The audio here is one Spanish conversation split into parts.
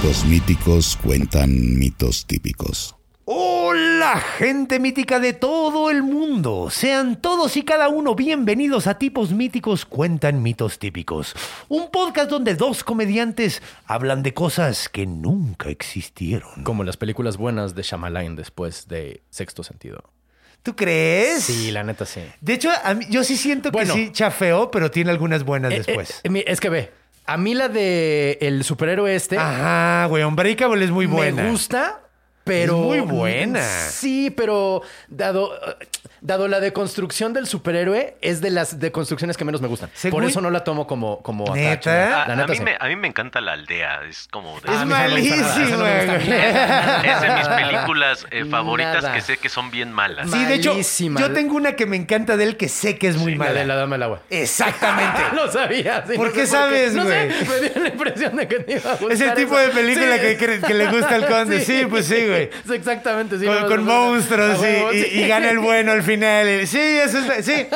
Tipos míticos cuentan mitos típicos. Hola, gente mítica de todo el mundo. Sean todos y cada uno bienvenidos a Tipos Míticos Cuentan Mitos Típicos. Un podcast donde dos comediantes hablan de cosas que nunca existieron. Como las películas buenas de Shyamalan después de Sexto Sentido. ¿Tú crees? Sí, la neta sí. De hecho, a mí- yo sí siento Bueno. que sí chafeó, pero tiene algunas buenas Eh, después. eh, mi- es que ve, a mí la de el superhéroe este Ajá, güey, Unbreakable es muy buena. me gusta, pero... Es muy buena. Sí, pero dado, dado la deconstrucción del superhéroe, es de las deconstrucciones que menos me gustan. Según- Por eso no la tomo como, como. A, La mí sí. me, a mí me encanta la aldea. Es como de, Es no nada, no güey. es de mis películas eh, favoritas Nada. que sé que son bien malas. Sí, de hecho, Malísima. yo tengo una que me encanta de él que sé que es muy La mala. de la dama del agua. Exactamente. Lo sabía. sí, ¿Por no qué sabes, no güey? sé, me dio la impresión de que te iba a gustar Es el tipo eso. de película Sí. que, le gusta al conde. Sí, pues sí, güey. Exactamente. Sí, con, no, con no, no, monstruos y gana el bueno al final. Sí, eso es, sí,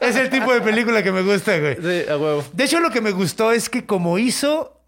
es el tipo de película que me gusta, güey. Sí, a huevo. De hecho, lo que me gustó es que como hizo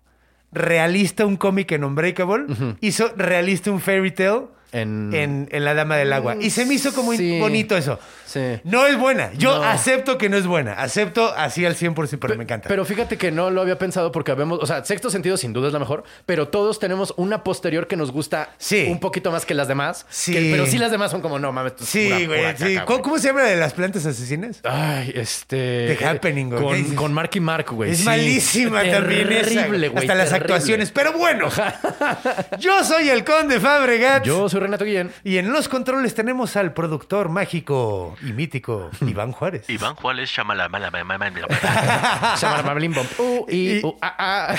realista un cómic en Unbreakable, hizo realista un fairy tale En- en, en La Dama del Agua. Y se me hizo como Sí. bonito eso. Sí. No es buena. Yo No. acepto que no es buena. Acepto así al 100%, pero me encanta. Pero fíjate que no lo había pensado porque habemos, o sea, sexto sentido sin duda es la mejor, pero todos tenemos una posterior que nos gusta Sí. un poquito más que las demás. Sí. que- pero sí las demás son como, no mames. esto es sí, pura- güey. pura sí. caca, ¿Cómo, se llama la de las plantas asesinas? Ay, este. The Happening, güey. Con, con Mark y Mark, güey. Es malísima también. Terrible, güey. Hasta las actuaciones. Pero bueno, yo soy el conde Fabregat. Yo soy Renato Guillén. Y en los controles tenemos al productor mágico y mítico, Iván Juárez. Iván Juárez, Shamala, mala, mala, mala. Uh, uh, ah, ah.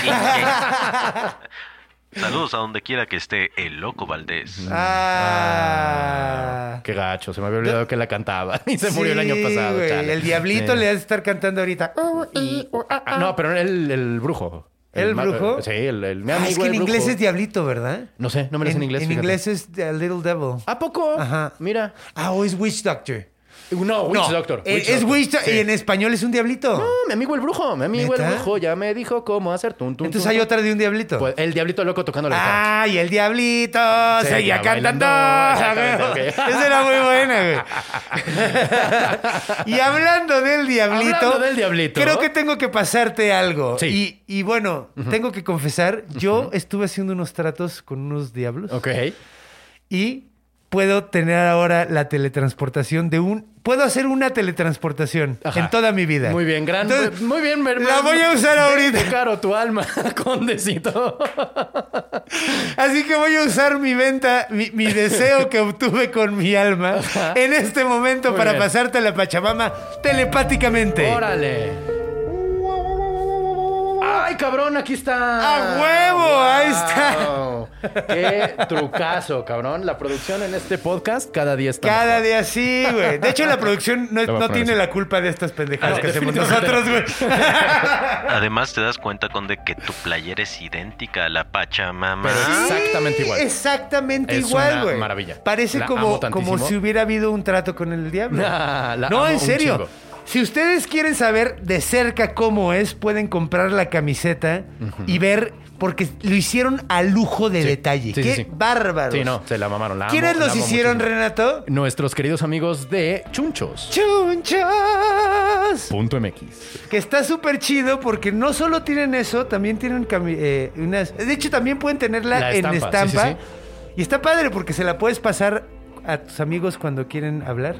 Saludos a donde quiera que esté el loco Valdés. Ah. Qué gacho, se me había olvidado que la cantaba. Y se murió el año Sí, pasado. chale. El diablito Sí. le ha de estar cantando ahorita. Y- ah, no, pero el, el brujo. ¿El brujo? Sí, el, el mi Ah, es que en inglés es diablito, ¿verdad? No sé, no me lo sé en inglés. En fíjate. inglés es The Little Devil. ¿A poco? Ajá. Mira. Ah, o es Witch Doctor. No, Witch No, Doctor. eh, Witch es Doctor. Witch Sí. y en español es un diablito. No, mi amigo el brujo. Mi amigo ¿Neta? el brujo ya me dijo cómo hacer tun, tun, Entonces tun, hay tun. otra de un diablito. Pues, el diablito loco tocando la guitarra. ¡Ay, el diablito! Seguía cantando. Exactamente, ok. Esa era muy buena, güey. y hablando del diablito. Hablando del diablito. Creo que tengo que pasarte algo. Sí. Y, y bueno, tengo que confesar, yo estuve haciendo unos tratos con unos diablos. Ok. Y puedo tener ahora la teletransportación de un. Puedo hacer una teletransportación Ajá. en toda mi vida. Muy bien, gran. Entonces, muy bien, Mer- La voy a usar ahorita. Caro tu alma, condecito. Así que voy a usar mi venta, mi, mi deseo que obtuve con mi alma en este momento Muy para bien. pasarte a la Pachamama telepáticamente. Órale. ¡Ay, cabrón! Aquí está. ¡A huevo! Ahí está. Qué trucazo, cabrón. La producción en este podcast cada día está. Cada mejor. día sí, güey. De hecho, la producción no, no tiene la culpa de estas pendejadas Ah, que hacemos nosotros, güey. Además, te das cuenta, Conde, que tu playera es idéntica a la Pachamama. Pero exactamente igual. Exactamente Es igual, güey. maravilla. Parece La como, como si hubiera habido un trato con el diablo. Ah, la no, amo en serio. Si ustedes quieren saber de cerca cómo es, pueden comprar la camiseta y ver, porque lo hicieron a lujo de Sí. detalle. Sí, ¡Qué sí, sí. bárbaros! Sí, no, se la mamaron. La ¿Quiénes los hicieron, muchísimo. Renato? Nuestros queridos amigos de Chunchos. ¡Chunchos! Punto MX. Que está súper chido porque no solo tienen eso, también tienen eh, unas... De hecho, también pueden tenerla La en estampa, Y está padre porque se la puedes pasar a tus amigos cuando quieren hablar.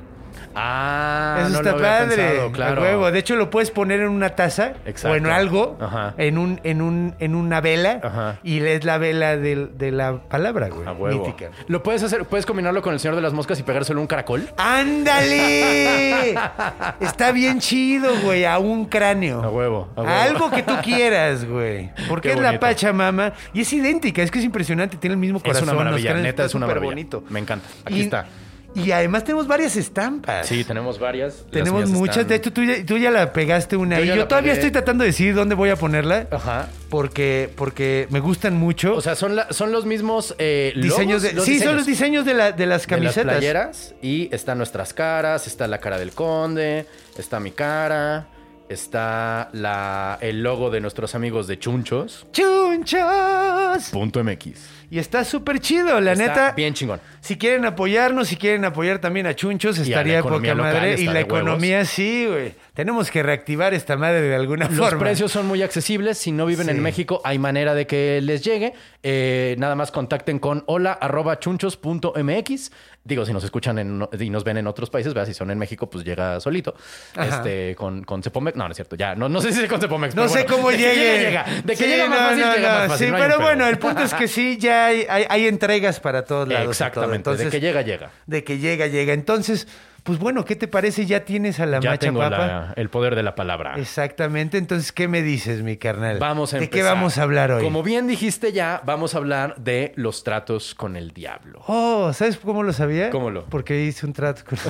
Ah, Eso no está lo había padre. pensado, a claro. huevo. De hecho, lo puedes poner en una taza Exacto. o en algo, Ajá. en un, en un, en una vela, Ajá. y lees la vela de, la palabra, güey. A huevo. Mítica. Lo puedes hacer, puedes combinarlo con el Señor de las Moscas y pegárselo a un caracol. ¡Ándale! Está bien chido, güey, a un cráneo. A huevo, a huevo. Algo que tú quieras, güey. Porque Qué es la bonito. Pachamama y es idéntica, es que es impresionante, tiene el mismo Es corazón. una los maravilla, cráneos, neta es una maravilla. bonito. Me encanta. Aquí Y- está. Y además tenemos varias estampas. Sí, tenemos varias. Tenemos muchas. están- De hecho, tú ya, tú ya la pegaste una Yo ya Yo todavía pegué. estoy tratando de decidir dónde voy a ponerla. Ajá. Porque, porque me gustan mucho. O sea, son, la- son los mismos eh, diseños de, sí, son los diseños de, la, de las de las camisetas. playeras y están nuestras caras, está la cara del conde, está mi cara, está la, el logo de nuestros amigos de Chunchos. ¡Chunchos! Punto MX. Y está súper chido, la Está neta. bien chingón. Si quieren apoyarnos, si quieren apoyar también a Chunchos, estaría poca madre. está Y la huevos. economía, sí, güey. Tenemos que reactivar esta madre de alguna Los forma. precios son muy accesibles. Si no viven Sí. en México, hay manera de que les llegue. Eh, nada más contacten con hola arroba chunchos.mx. Digo, si nos escuchan en- y nos ven en otros países, ¿verdad? si son en México, pues llega solito. Ajá. Este, con, con Cepomex. No, no es cierto. Ya, no, no sé si es con Cepomex. No sé bueno, cómo de que llegue. llega. De que Sí, llega más no, fácil, no, llega más fácil. Sí, pero bueno, el punto es que sí, ya hay, hay- hay entregas para todos lados. y todo. Exactamente. Entonces, de que llega, llega. De que llega, llega. Entonces, pues bueno, ¿qué te parece? Ya tienes a la ya macha tengo papa. la- el poder de la palabra. Exactamente. Entonces, ¿qué me dices, mi carnal? Vamos a ¿De empezar. qué vamos a hablar hoy? Como bien dijiste ya, vamos a hablar de los tratos con el diablo. Oh, ¿sabes cómo lo sabía? ¿Cómo lo? Porque hice un trato con...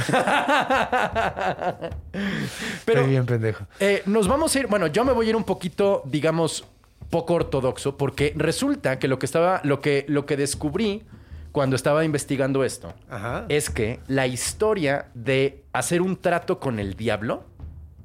Pero Estoy bien pendejo. Eh, nos vamos a ir, bueno, yo me voy a ir un poquito, digamos, poco ortodoxo, porque resulta que lo que estaba, lo que, lo que descubrí cuando estaba investigando esto, Ajá. es que la historia de hacer un trato con el diablo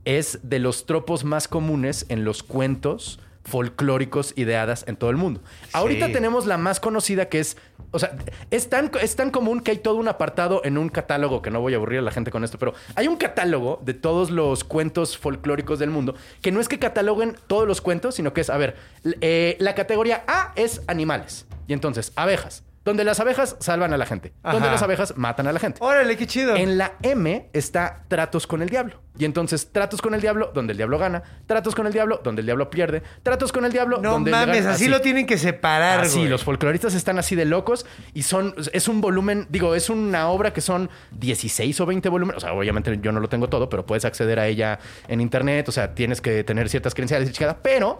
es de los tropos más comunes en los cuentos folclóricos y de hadas en todo el mundo. Ahorita tenemos la más conocida que es, o sea, es tan, es tan común que hay todo un apartado en un catálogo, que no voy a aburrir a la gente con esto, pero hay un catálogo de todos los cuentos folclóricos del mundo, que no es que cataloguen todos los cuentos, sino que es, a ver, eh, la categoría A es animales, y entonces abejas, donde las abejas salvan a la gente, donde las abejas matan a la gente. Órale, qué chido. En la M está tratos con el diablo. Y entonces, tratos con el diablo, donde el diablo gana. Tratos con el diablo, donde el diablo pierde. Tratos con el diablo, No donde el mames, gana- así, lo tienen que separar, Así, güey. los folcloristas están así de locos y son, es un volumen, digo, es una obra que son 16 o 20 volúmenes. O sea, obviamente yo no lo tengo todo, pero puedes acceder a ella en internet. O sea, tienes que tener ciertas credenciales y chingada. Pero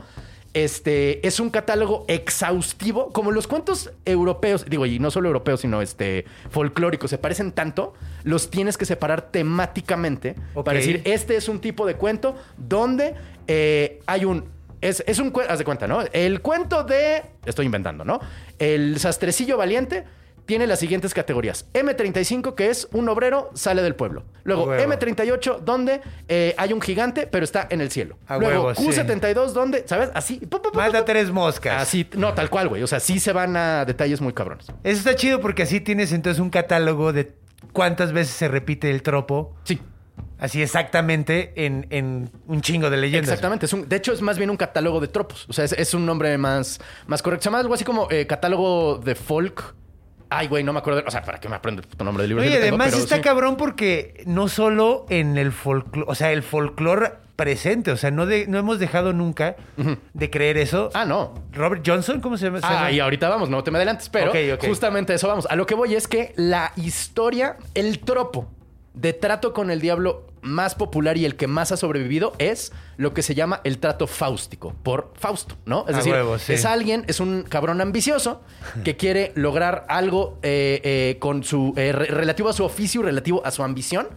este es un catálogo exhaustivo, como los cuentos europeos, digo, y no solo europeos, sino este folclóricos, se parecen tanto, los tienes que separar temáticamente para decir, este es un tipo de cuento donde eh, hay un es, es un cuento, haz de cuenta, ¿no? El cuento de. Estoy inventando, ¿no? El sastrecillo valiente tiene las siguientes categorías: M35, que es un obrero, sale del pueblo. Luego, Huevo. M38, donde eh, hay un gigante, pero está en el cielo. A Luego, huevo, sí. Q72, donde, ¿sabes? Así. pu, pu, pu, pu, Mata pu. tres moscas. Así, no, tal cual, güey. O sea, sí se van a detalles muy cabrones. Eso está chido porque así tienes entonces un catálogo de cuántas veces se repite el tropo. Sí. Así exactamente en, en un chingo de leyendas. Exactamente. Es un- de hecho, es más bien un catálogo de tropos. O sea, es, es un nombre más, más correcto. Se llama algo así como eh, catálogo de folk. Ay, güey, no me acuerdo. O sea, ¿para qué me aprendo el puto nombre del libro? Oye, Sí tengo, además está sí. cabrón porque no solo en el folclore, o sea, el folclore presente, o sea, no, de- no hemos dejado nunca de creer eso. Ah, no. Robert Johnson, ¿cómo se llama? Ah, y ahorita vamos, no te me adelantes, pero justamente eso vamos. A lo que voy es que la historia, el tropo de trato con el diablo más popular y el que más ha sobrevivido es lo que se llama el trato fáustico, por Fausto, ¿no? Es A decir, huevo, sí. es alguien, es un cabrón ambicioso que quiere lograr algo eh, eh, con su eh, re- relativo a su oficio y relativo a su ambición.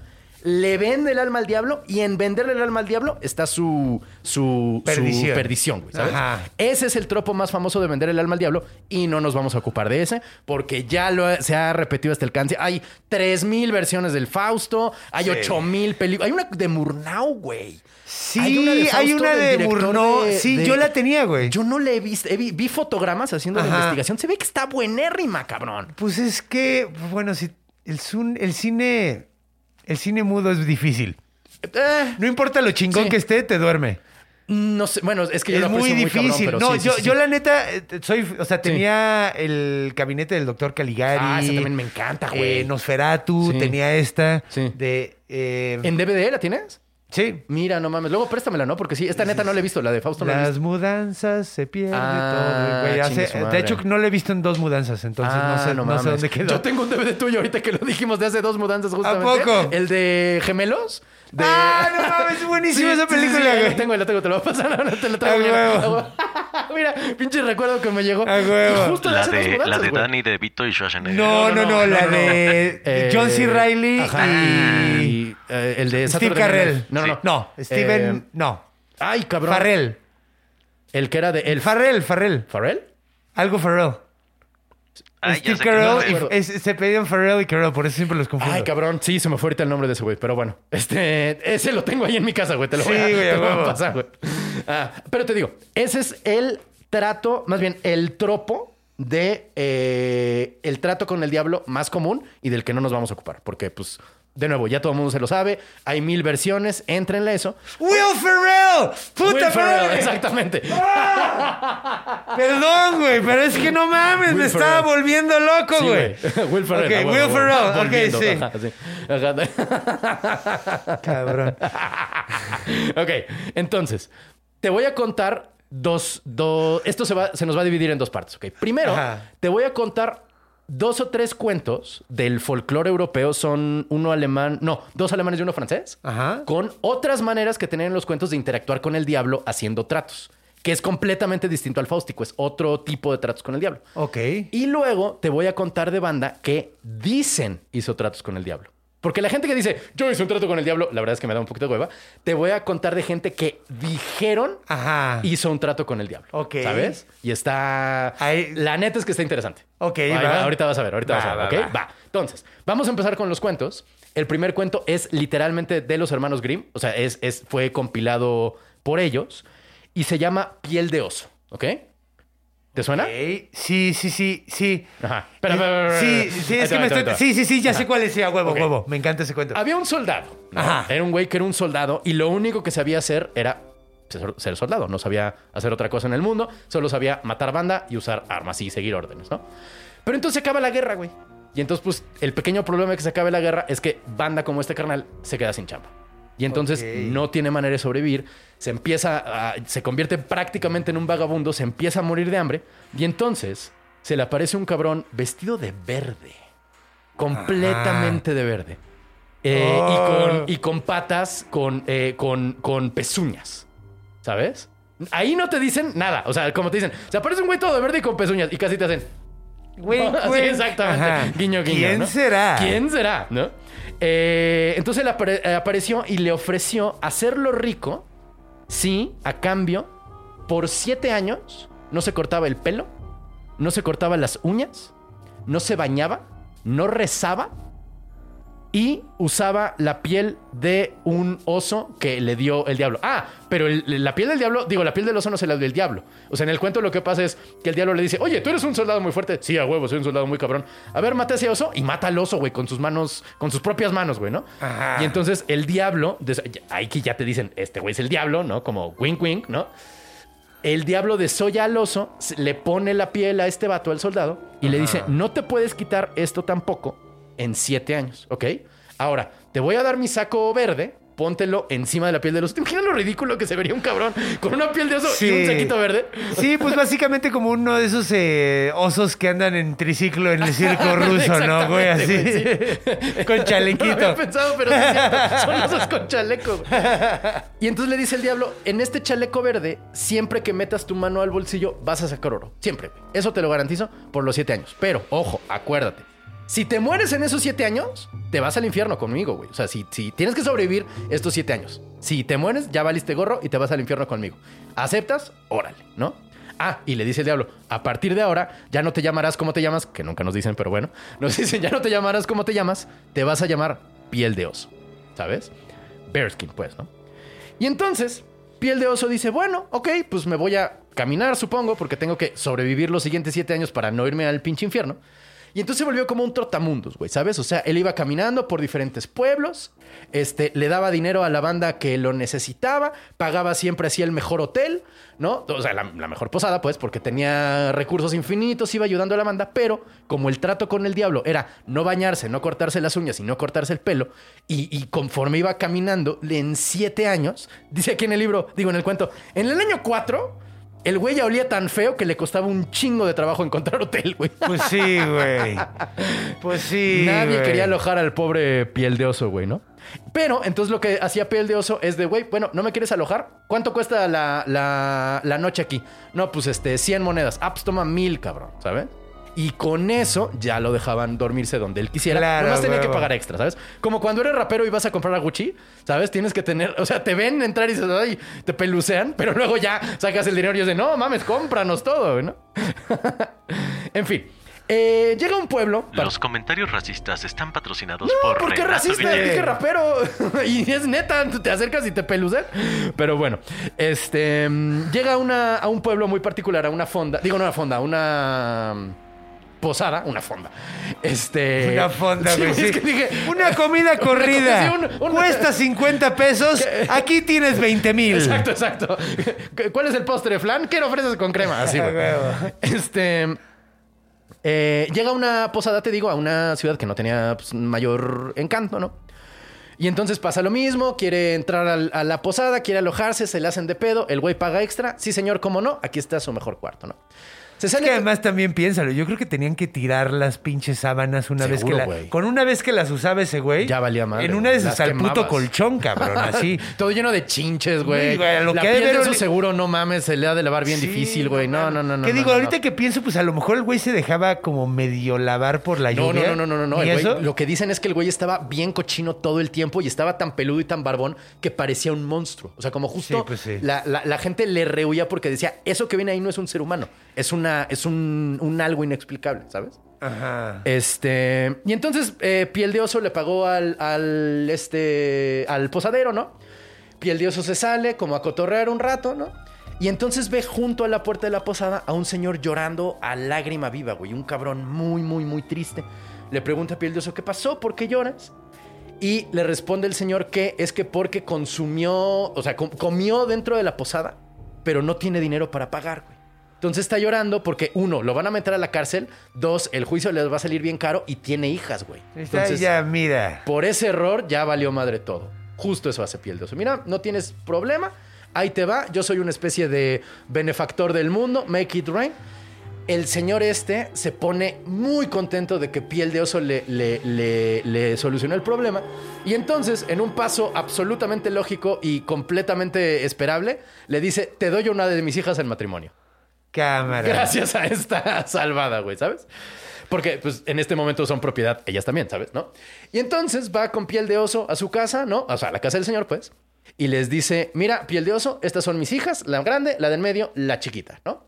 Le vende el alma al diablo y en venderle el alma al diablo está su, su, su Perdición. güey, ¿sabes? Ajá. Ese es el tropo más famoso de vender el alma al diablo y no nos vamos a ocupar de ese porque ya lo, se ha repetido hasta el cáncer. Hay 3.000 versiones del Fausto, hay Sí. 8.000 películas. Hay una de Murnau, güey. Sí, Hay una de hay una de Murnau. de- Sí, de- yo la tenía, güey. Yo no le he visto. he vi, vi fotogramas haciendo la investigación. Se ve que está buenérrima, cabrón. Pues es que, bueno, si el, sun- el cine. El cine mudo es difícil. Eh, No importa lo chingón Sí. que esté, te duerme. no sé. Bueno, es que yo Es muy difícil. cabrón, no, sí, yo, sí, yo sí. la neta, eh, soy, o sea, tenía el gabinete del doctor Caligari. Ah, esa también me encanta, güey. eh, Nosferatu, tenía esta. Sí. De. eh, ¿En DVD la tienes? Sí. Mira, no mames. Luego préstamela, ¿no? Porque sí, esta neta no la he visto. La de Fausto no la he Las visto. mudanzas se pierde Ah, todo. güey. Hace- de hecho, no lo he visto en dos mudanzas, entonces Ah, no sé, no sé mames. dónde quedó. Yo tengo un DVD tuyo ahorita que lo dijimos de hace dos mudanzas justamente. poco? El de Gemelos. De... Ah, no mames, es buenísima esa película. Lo tengo, lo tengo, te lo voy a pasar. ahora te lo traigo huevo. Mira, pinche recuerdo que me llegó. A huevo. Y Justo La de, la mudanzas, de güey. Danny DeVito y Schwarzenegger. No, no, no, la de Eh, John C. Reilly ajá, y y, eh, el de Steve Carrell. No, no, no. No, Steven, Eh, no. Ay, cabrón. Farrell. El que era de el Farrell, Farrell. ¿Farrell? Algo Farrell. Ay, Steve Carell, y- es- se pedían Farrell y Carell, por eso siempre los confundo. Ay, cabrón. Sí, se me fue ahorita el nombre de ese güey. Pero bueno, este, ese lo tengo ahí en mi casa, güey. Te lo voy a, Sí, güey, te a lo voy a huevo. pasar, güey. Ah, pero te digo, ese es el trato, más bien el tropo de eh, el trato con el diablo más común y del que no nos vamos a ocupar. Porque, pues, de nuevo, ya todo el mundo se lo sabe. Hay mil versiones. Éntrenle eso. Will Ferrell. Puta Will Ferrell, madre. exactamente. Perdón, güey, pero es que no mames, Will me estaba volviendo loco, Sí, güey. Will Ferrell. Ok, a huevo, Will a huevo. Ferrell, ok, Volviendo, sí. ajá, sí. Cabrón. ok, entonces, te voy a contar dos, dos esto se, va, se nos va a dividir en dos partes, ¿ok? Primero, Ajá. te voy a contar dos o tres cuentos del folclore europeo, son uno alemán, no, dos alemanes y uno francés, Ajá. con otras maneras que tienen los cuentos de interactuar con el diablo haciendo tratos, que es completamente distinto al fáustico, es otro tipo de tratos con el diablo. Ok. Y luego te voy a contar de banda que dicen hizo tratos con el diablo. Porque la gente que dice, yo hice un trato con el diablo, la verdad es que me da un poquito de hueva. Te voy a contar de gente que dijeron Ajá. hizo un trato con el diablo. Ok. ¿Sabes? Y está. Ahí- La neta es que está interesante. Ok, Ahí va. Ahorita vas a ver, ahorita Va, vas a ver. va, ¿ok? va. Va. Entonces, vamos a empezar con los cuentos. El primer cuento es literalmente de los hermanos Grimm. O sea, es, es, fue compilado por ellos. Y se llama Piel de oso. ¿Ok? ¿Te suena? Sí, sí, sí, sí. Ajá. Espera, espera, espera, Sí, sí, es que me estoy... Sí, sí, sí, ya sé cuál es. A huevo, huevo. Me encanta ese cuento. Había un soldado. ¿no? Ajá. Era un güey que era un soldado y lo único que sabía hacer era ser soldado. No sabía hacer otra cosa en el mundo. Solo sabía matar banda y usar armas y seguir órdenes, ¿no? Pero entonces se acaba la guerra, güey. Y entonces, pues, el pequeño problema de que se acabe la guerra es que banda como este carnal se queda sin chamba. Y entonces no tiene manera de sobrevivir. Se empieza a... Se convierte prácticamente en un vagabundo. Se empieza a morir de hambre. Y entonces se le aparece un cabrón vestido de verde. Completamente de verde. Eh, y, con, y con patas con, eh, con, con pezuñas. ¿Sabes? Ahí no te dicen nada. O sea, como te dicen, se aparece un güey todo de verde y con pezuñas. Y casi te hacen. Wink. exactamente. Ajá. Guiño, guiño. ¿Quién ¿no? será? ¿Quién será? ¿No? Eh, entonces eh, apareció y le ofreció hacerlo rico si, a cambio, por siete años no se cortaba el pelo, no se cortaba las uñas, no se bañaba, no rezaba y usaba la piel de un oso que le dio el diablo. Ah, pero el- la piel del diablo, digo, la piel del oso no se la dio el diablo. O sea, en el cuento lo que pasa es que el diablo le dice, oye, tú eres un soldado muy fuerte. Sí, a huevo, soy un soldado muy cabrón. A ver, mata a ese oso y mata al oso, güey, con sus manos, con sus propias manos, güey, ¿no? Ajá. Y entonces el diablo, ahí que ya te dicen, este güey es el diablo, ¿no? Como wink wink, ¿no? El diablo desolla al oso, le pone la piel a este vato, al soldado, y le dice, no te puedes quitar esto tampoco en siete años, ¿ok? Ahora, te voy a dar mi saco verde, póntelo encima de la piel del oso. ¿Te imaginas lo ridículo que se vería un cabrón con una piel de oso y un saquito verde? Sí, pues básicamente como uno de esos eh, osos que andan en triciclo en el circo ruso, ¿no, güey? Así. Con No lo chalequito. había pensado, pero es. Son osos con chaleco. güey. Y entonces le dice el diablo, en este chaleco verde, siempre que metas tu mano al bolsillo, vas a sacar oro. Siempre. güey. Eso te lo garantizo por los siete años. Pero, ojo, acuérdate. Si te mueres en esos siete años, te vas al infierno conmigo, güey. O sea, si, tienes que sobrevivir estos siete años. Si te mueres, ya valiste gorro y te vas al infierno conmigo. ¿Aceptas? Órale, ¿no? Ah, y le dice el diablo, a partir de ahora ya no te llamarás como te llamas, que nunca nos dicen, pero bueno, nos dicen, ya no te llamarás como te llamas, te vas a llamar piel de oso, ¿sabes? Bearskin, pues, ¿no? Y entonces, piel de oso dice, bueno, ok, pues me voy a caminar, supongo, porque tengo que sobrevivir los siguientes siete años para no irme al pinche infierno. Y entonces se volvió como un trotamundos, güey, ¿sabes? O sea, él iba caminando por diferentes pueblos, este, le daba dinero a la banda que lo necesitaba, pagaba siempre así el mejor hotel, ¿no? O sea, la, mejor posada, pues, porque tenía recursos infinitos, iba ayudando a la banda, pero como el trato con el diablo era no bañarse, no cortarse las uñas y no cortarse el pelo, y, y conforme iba caminando, en siete años, dice aquí en el libro, digo en el cuento, en el año cuatro, el güey ya olía tan feo que le costaba un chingo de trabajo encontrar hotel, güey. Pues sí, güey. Pues sí. Nadie güey. quería alojar al pobre piel de oso, güey, ¿no? Pero entonces lo que hacía piel de oso es de, güey, bueno, ¿no me quieres alojar? ¿Cuánto cuesta la, la, la noche aquí? No, pues este, 100 monedas. Ah, pues toma mil, cabrón, ¿sabes? Y con eso ya lo dejaban dormirse donde él quisiera. Claro, Nomás tenía que pagar extra, ¿sabes? Como cuando eres rapero y vas a comprar a Gucci, ¿sabes? Tienes que tener, o sea, te ven entrar y dices, ay, te pelucean, pero luego ya sacas el dinero y dices, no mames, cómpranos todo, ¿no? en fin. Eh, llega un pueblo. Los comentarios racistas están patrocinados No, por ¿por qué Renato racista? Dije rapero. y es neta, te acercas y te pelucean. Pero bueno, este mm, llega a, una, a un pueblo muy particular, a una fonda. Digo, no una fonda, una mm, posada, una fonda. Este. Una fonda, Sí, güey. es sí. que dije. Una comida corrida. sí, un- un- Cuesta 50 pesos. Aquí tienes 20 mil. Exacto, exacto. ¿Cuál es el postre, flan? ¿Qué le ofreces con crema? Así, güey. Este. eh, llega a una posada, te digo, a una ciudad que no tenía pues, mayor encanto, ¿no? Y entonces pasa lo mismo, quiere entrar a la posada, quiere alojarse, se le hacen de pedo, el güey paga extra. Sí, señor, cómo no, aquí está su mejor cuarto, ¿no? Se Es que además también piénsalo, yo creo que tenían que tirar las pinches sábanas una vez que la- con una vez que las usaba ese güey. Ya valía madre, En una de esas al puto colchón, cabrón, así. Todo lleno de chinches, güey. Lo la que piel de eso seguro, no mames, se le ha de lavar bien Sí, difícil, güey. No, no, no, no. ¿Qué no, digo? no, Ahorita no. que pienso, pues a lo mejor el güey se dejaba como medio lavar por la No, lluvia. no, no, no, no, no. ¿Y el güey- eso? lo que dicen es que el güey estaba bien cochino todo el tiempo y estaba tan peludo y tan barbón que parecía un monstruo. O sea, como justo Sí, pues sí. la, la- la gente le rehuía porque decía, eso que viene ahí no es un ser humano, es una, es un, un algo inexplicable, ¿sabes? Ajá. Este. Y entonces, eh, Piel de Oso le pagó al, al, este, al posadero, ¿no? Piel de Oso se sale como a cotorrear un rato, ¿no? Y entonces ve junto a la puerta de la posada a un señor llorando a lágrima viva, güey. Un cabrón muy, muy, muy triste. Le pregunta a Piel de Oso, ¿qué pasó? ¿Por qué lloras? Y le responde el señor que es que porque consumió, o sea, com- comió dentro de la posada, pero no tiene dinero para pagar, güey. Entonces está llorando porque, uno, lo van a meter a la cárcel. Dos, el juicio les va a salir bien caro y tiene hijas, güey. Entonces, ya, mira. por ese error ya valió madre todo. Justo eso hace piel de oso. Mira, no tienes problema. Ahí te va. Yo soy una especie de benefactor del mundo. Make it rain. El señor este se pone muy contento de que piel de oso le, le, le- le solucionó el problema. Y entonces, en un paso absolutamente lógico y completamente esperable, le dice: Te doy una de mis hijas en matrimonio. Cámara. Gracias a esta salvada, güey, ¿sabes? Porque, pues, en este momento son propiedad ellas también, ¿sabes? ¿No? Y entonces va con piel de oso a su casa, ¿no? O sea, a la casa del señor, pues. Y les dice, mira, piel de oso, estas son mis hijas, la grande, la del medio, la chiquita, ¿no?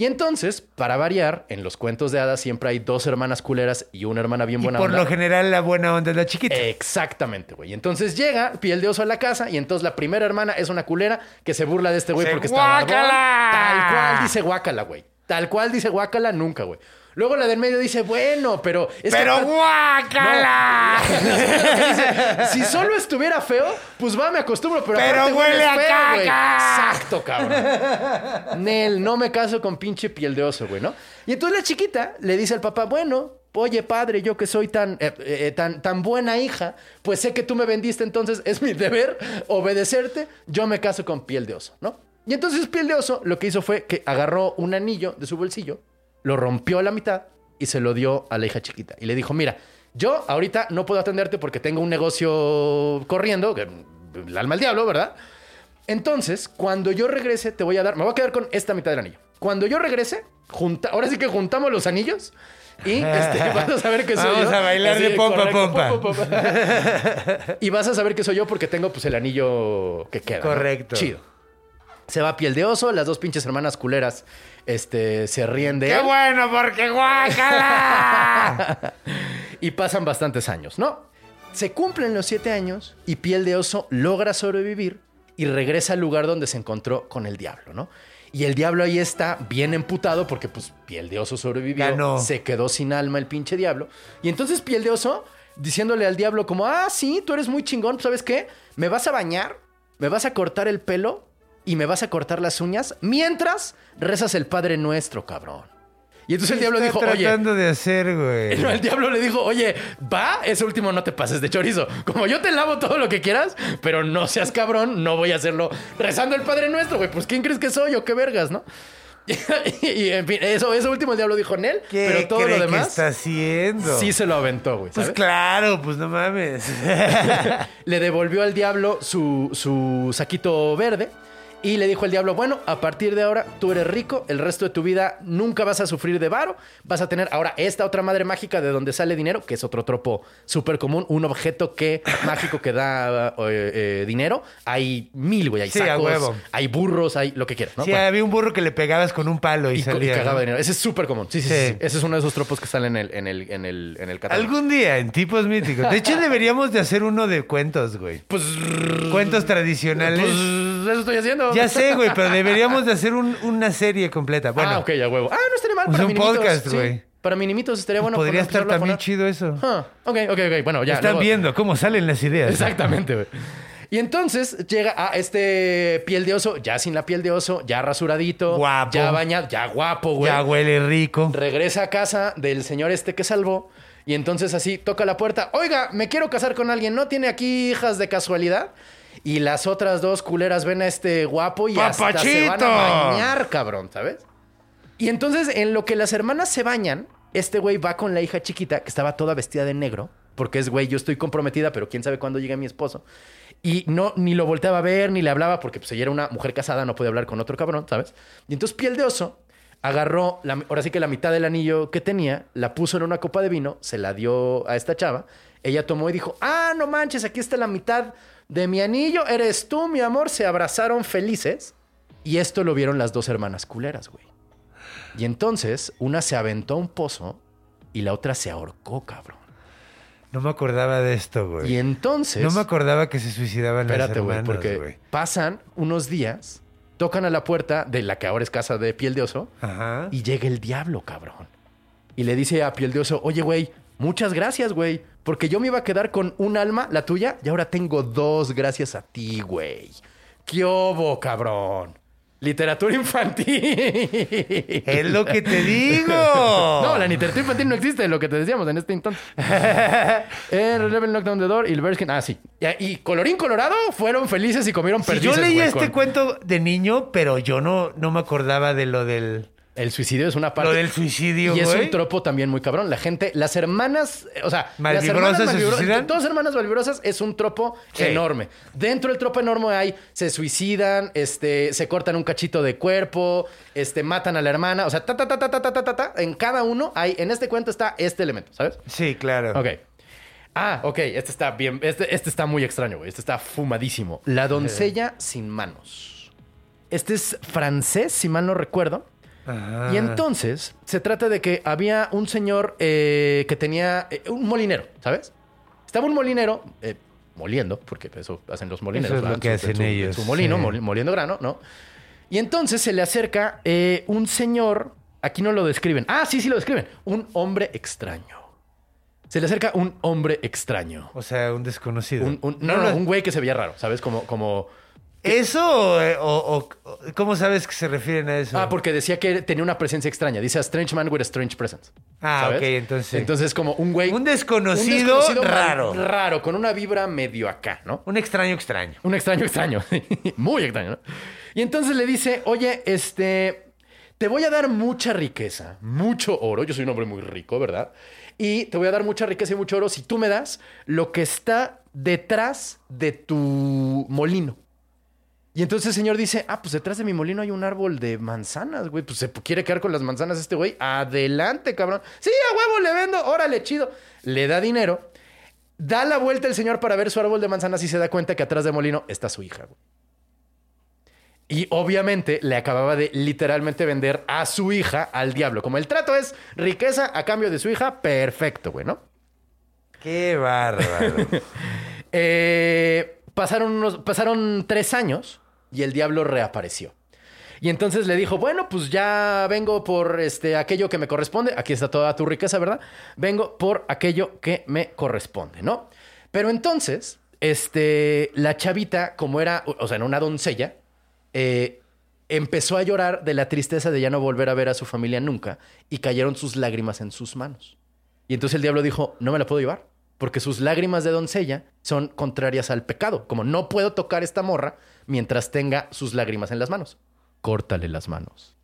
Y entonces, para variar, en los cuentos de hadas siempre hay dos hermanas culeras y una hermana bien Y buena por onda. lo general la buena onda es la chiquita. Exactamente, güey. Entonces llega piel de oso a la casa y entonces la primera hermana es una culera que se burla de este güey porque está barbón. guácala. Tal cual dice guácala, güey. Tal cual dice guácala nunca, güey. Luego la del medio dice, bueno, pero... es que- ¡Pero guácala! Dice, si solo estuviera feo, pues va, me acostumbro, pero, Pero huele a feo, caca. Exacto, cabrón. Nel, no me caso con pinche piel de oso, güey, ¿no? Y entonces la chiquita le dice al papá, bueno, oye, padre, yo que soy tan, eh, eh, tan, tan buena hija, pues sé que tú me vendiste, entonces es mi deber obedecerte, yo me caso con piel de oso, ¿no? Y entonces piel de oso lo que hizo fue que agarró un anillo de su bolsillo, lo rompió a la mitad y se lo dio a la hija chiquita. Y le dijo, mira, yo ahorita no puedo atenderte porque tengo un negocio corriendo, que el alma al diablo, ¿verdad? Entonces, cuando yo regrese, te voy a dar, me voy a quedar con esta mitad del anillo. cuando yo regrese, junta, ahora sí que juntamos los anillos y este, vas a saber que soy Vamos yo. a bailar de pompa, pompa. pompa. y vas a saber que soy yo porque tengo pues el anillo que queda. ¿no? Correcto. Chido. Se va piel de oso, las dos pinches hermanas culeras este, se ríen de ¡Qué él. bueno, porque guácala! Y pasan bastantes años, ¿no? Se cumplen los siete años y Piel de Oso logra sobrevivir y regresa al lugar donde se encontró con el diablo, ¿no? Y el diablo ahí está bien emputado porque pues Piel de Oso sobrevivió, Ganó. se quedó sin alma el pinche diablo. Y entonces Piel de Oso diciéndole al diablo como, ah, sí, tú eres muy chingón, ¿sabes qué? Me vas a bañar, me vas a cortar el pelo y me vas a cortar las uñas mientras rezas el Padre Nuestro, cabrón. Y entonces el diablo dijo, oye, tratando de hacer, güey? no, el diablo le dijo, oye, va, ese último no te pases de chorizo. Como yo te lavo todo lo que quieras, pero no seas cabrón, no voy a hacerlo rezando el Padre Nuestro, güey. Pues ¿quién crees que soy o qué vergas, no? y, en fin, eso, eso último el diablo dijo en él, ¿Qué pero todo cree lo que demás está haciendo? sí se lo aventó, güey. Pues claro, pues no mames. le devolvió al diablo su, su saquito verde y le dijo al diablo, bueno, a partir de ahora tú eres rico, el resto de tu vida nunca vas a sufrir de varo, vas a tener ahora esta otra madre mágica de donde sale dinero, que es otro tropo súper común, un objeto que mágico que da eh, eh, dinero. Hay mil, güey, hay Sí, sacos, hay burros, hay lo que quieras, ¿no? sí, Bueno. había un burro que le pegabas con un palo y, Y, co- y salía. cagaba ¿no? dinero. Ese es súper común. Sí, sí, sí, Sí. sí. Ese es uno de esos tropos que salen en el, en el, en el, en el catálogo. Algún día en tipos míticos. De hecho, deberíamos de hacer uno de cuentos, güey. Pues, Cuentos tradicionales. pues eso estoy haciendo. Ya sé, güey, pero deberíamos de hacer un- una serie completa. Bueno, ah, ok, ya huevo. Ah, no estaría mal para un minimitos. podcast, sí. güey. Para minimitos estaría bueno. podría estar también poner. chido eso. Ah, ok, ok, ok. Bueno, ya. Están luego- viendo cómo salen las ideas. Exactamente, güey. Y entonces llega a este piel de oso, ya sin la piel de oso, ya rasuradito, Guapo. ya bañado, ya guapo, güey. Ya huele rico. Regresa a casa del señor este que salvó y entonces así toca la puerta. Oiga, me quiero casar con alguien. ¿No tiene aquí hijas de casualidad? Y las otras dos culeras ven a este guapo y hasta se van a ¡Papachito! bañar, cabrón, ¿sabes? Y entonces, en lo que las hermanas se bañan, este güey va con la hija chiquita, que estaba toda vestida de negro, porque es, güey, yo estoy comprometida, pero quién sabe cuándo llegue mi esposo. Y no, ni lo volteaba a ver, ni le hablaba, porque pues ella era una mujer casada, no podía hablar con otro cabrón, ¿sabes? Y entonces Piel de Oso agarró, la- ahora sí que la mitad del anillo que tenía, la puso en una copa de vino, se la dio a esta chava. Ella tomó y dijo, ah, no manches, aquí está la mitad de mi anillo, eres tú, mi amor. Se abrazaron felices. Y esto lo vieron las dos hermanas culeras, güey. Y entonces una se aventó a un pozo y la otra se ahorcó, cabrón. No me acordaba de esto, güey. Y entonces... No me acordaba que se suicidaban Espérate, las güey, hermanas, porque güey. pasan unos días, tocan a la puerta de la que ahora es casa de piel de oso Ajá. y llega el diablo, cabrón. Y le dice a piel de oso, oye, güey, muchas gracias, güey, porque yo me iba a quedar con un alma, la tuya, y ahora tengo dos gracias a ti, güey. ¿Qué obo, cabrón? Literatura infantil. Es lo que te digo. No, la literatura infantil no existe, lo que te decíamos en este instante. eh, Level Knockdown the Door y el Bearskin. Ah, sí. Y, colorín colorado fueron felices y comieron perdices. yo leí este cuento de niño, pero yo no, no me acordaba de lo del, El suicidio es una parte. lo del suicidio, Y es güey. un tropo también muy cabrón. La gente, las hermanas, eh, o sea, las ¿Malvibrosas hermanas se suicidan? Todas hermanas malvibrosas es un tropo Sí. enorme. Dentro del tropo enorme hay, se suicidan, este, se cortan un cachito de cuerpo, este, matan a la hermana. O sea, ta, ta, ta, ta, ta, ta, ta, ta, ta. En cada uno hay, en este cuento está este elemento, ¿sabes? Sí, claro. Ok. Ah, ok, este está bien, este, este está muy extraño, güey. Este está fumadísimo. La doncella sin manos. Este es francés, si mal no recuerdo. Ajá. Y entonces se trata de que había un señor eh, que tenía eh, un molinero, ¿sabes? Estaba un molinero eh, moliendo, porque eso hacen los molineros. Eso es lo que En hacen en su, ellos, su molino, sí. moliendo grano, ¿no? Y entonces se le acerca un señor, aquí no lo describen. Ah, sí, sí lo describen. Un hombre extraño. Se le acerca un hombre extraño. O sea, un desconocido. Un- un- no, no, no, un güey que se veía raro, ¿sabes? Como, como... ¿Eso o, o- o- cómo sabes que se refieren a eso? Ah, porque decía que tenía una presencia extraña. Dice a strange man with a strange presence. Ah, ¿sabes? ok, entonces. Entonces, como un güey. Un desconocido raro. mal- Raro, con una vibra medio acá, ¿no? Un extraño extraño. Un extraño extraño. Muy extraño, ¿no? Y entonces le dice, oye, este. Te voy a dar mucha riqueza, mucho oro. Yo soy un hombre muy rico, ¿verdad? Y te voy a dar mucha riqueza y mucho oro si tú me das lo que está detrás de tu molino. Y entonces el señor dice, ah, pues detrás de mi molino hay un árbol de manzanas, güey. Pues se quiere quedar con las manzanas este güey. Adelante, cabrón. Sí, a huevo le vendo. Órale, chido. Le da dinero. Da la vuelta el señor para ver su árbol de manzanas y se da cuenta que atrás de molino está su hija, güey. Y obviamente le acababa de literalmente vender a su hija al diablo. Como el trato es riqueza a cambio de su hija, perfecto, güey, ¿no? Qué bárbaro. Eh, pasaron, unos, pasaron tres años y el diablo reapareció. Y entonces le dijo, bueno, pues ya vengo por este, aquello que me corresponde. Aquí está toda tu riqueza, ¿verdad? Vengo por aquello que me corresponde, ¿no? Pero entonces, este, la chavita, como era, o sea, era una doncella, eh, empezó a llorar de la tristeza de ya no volver a ver a su familia nunca y cayeron sus lágrimas en sus manos. Y entonces el diablo dijo, no me la puedo llevar, porque sus lágrimas de doncella son contrarias al pecado. Como no puedo tocar esta morra mientras tenga sus lágrimas en las manos. Córtale las manos.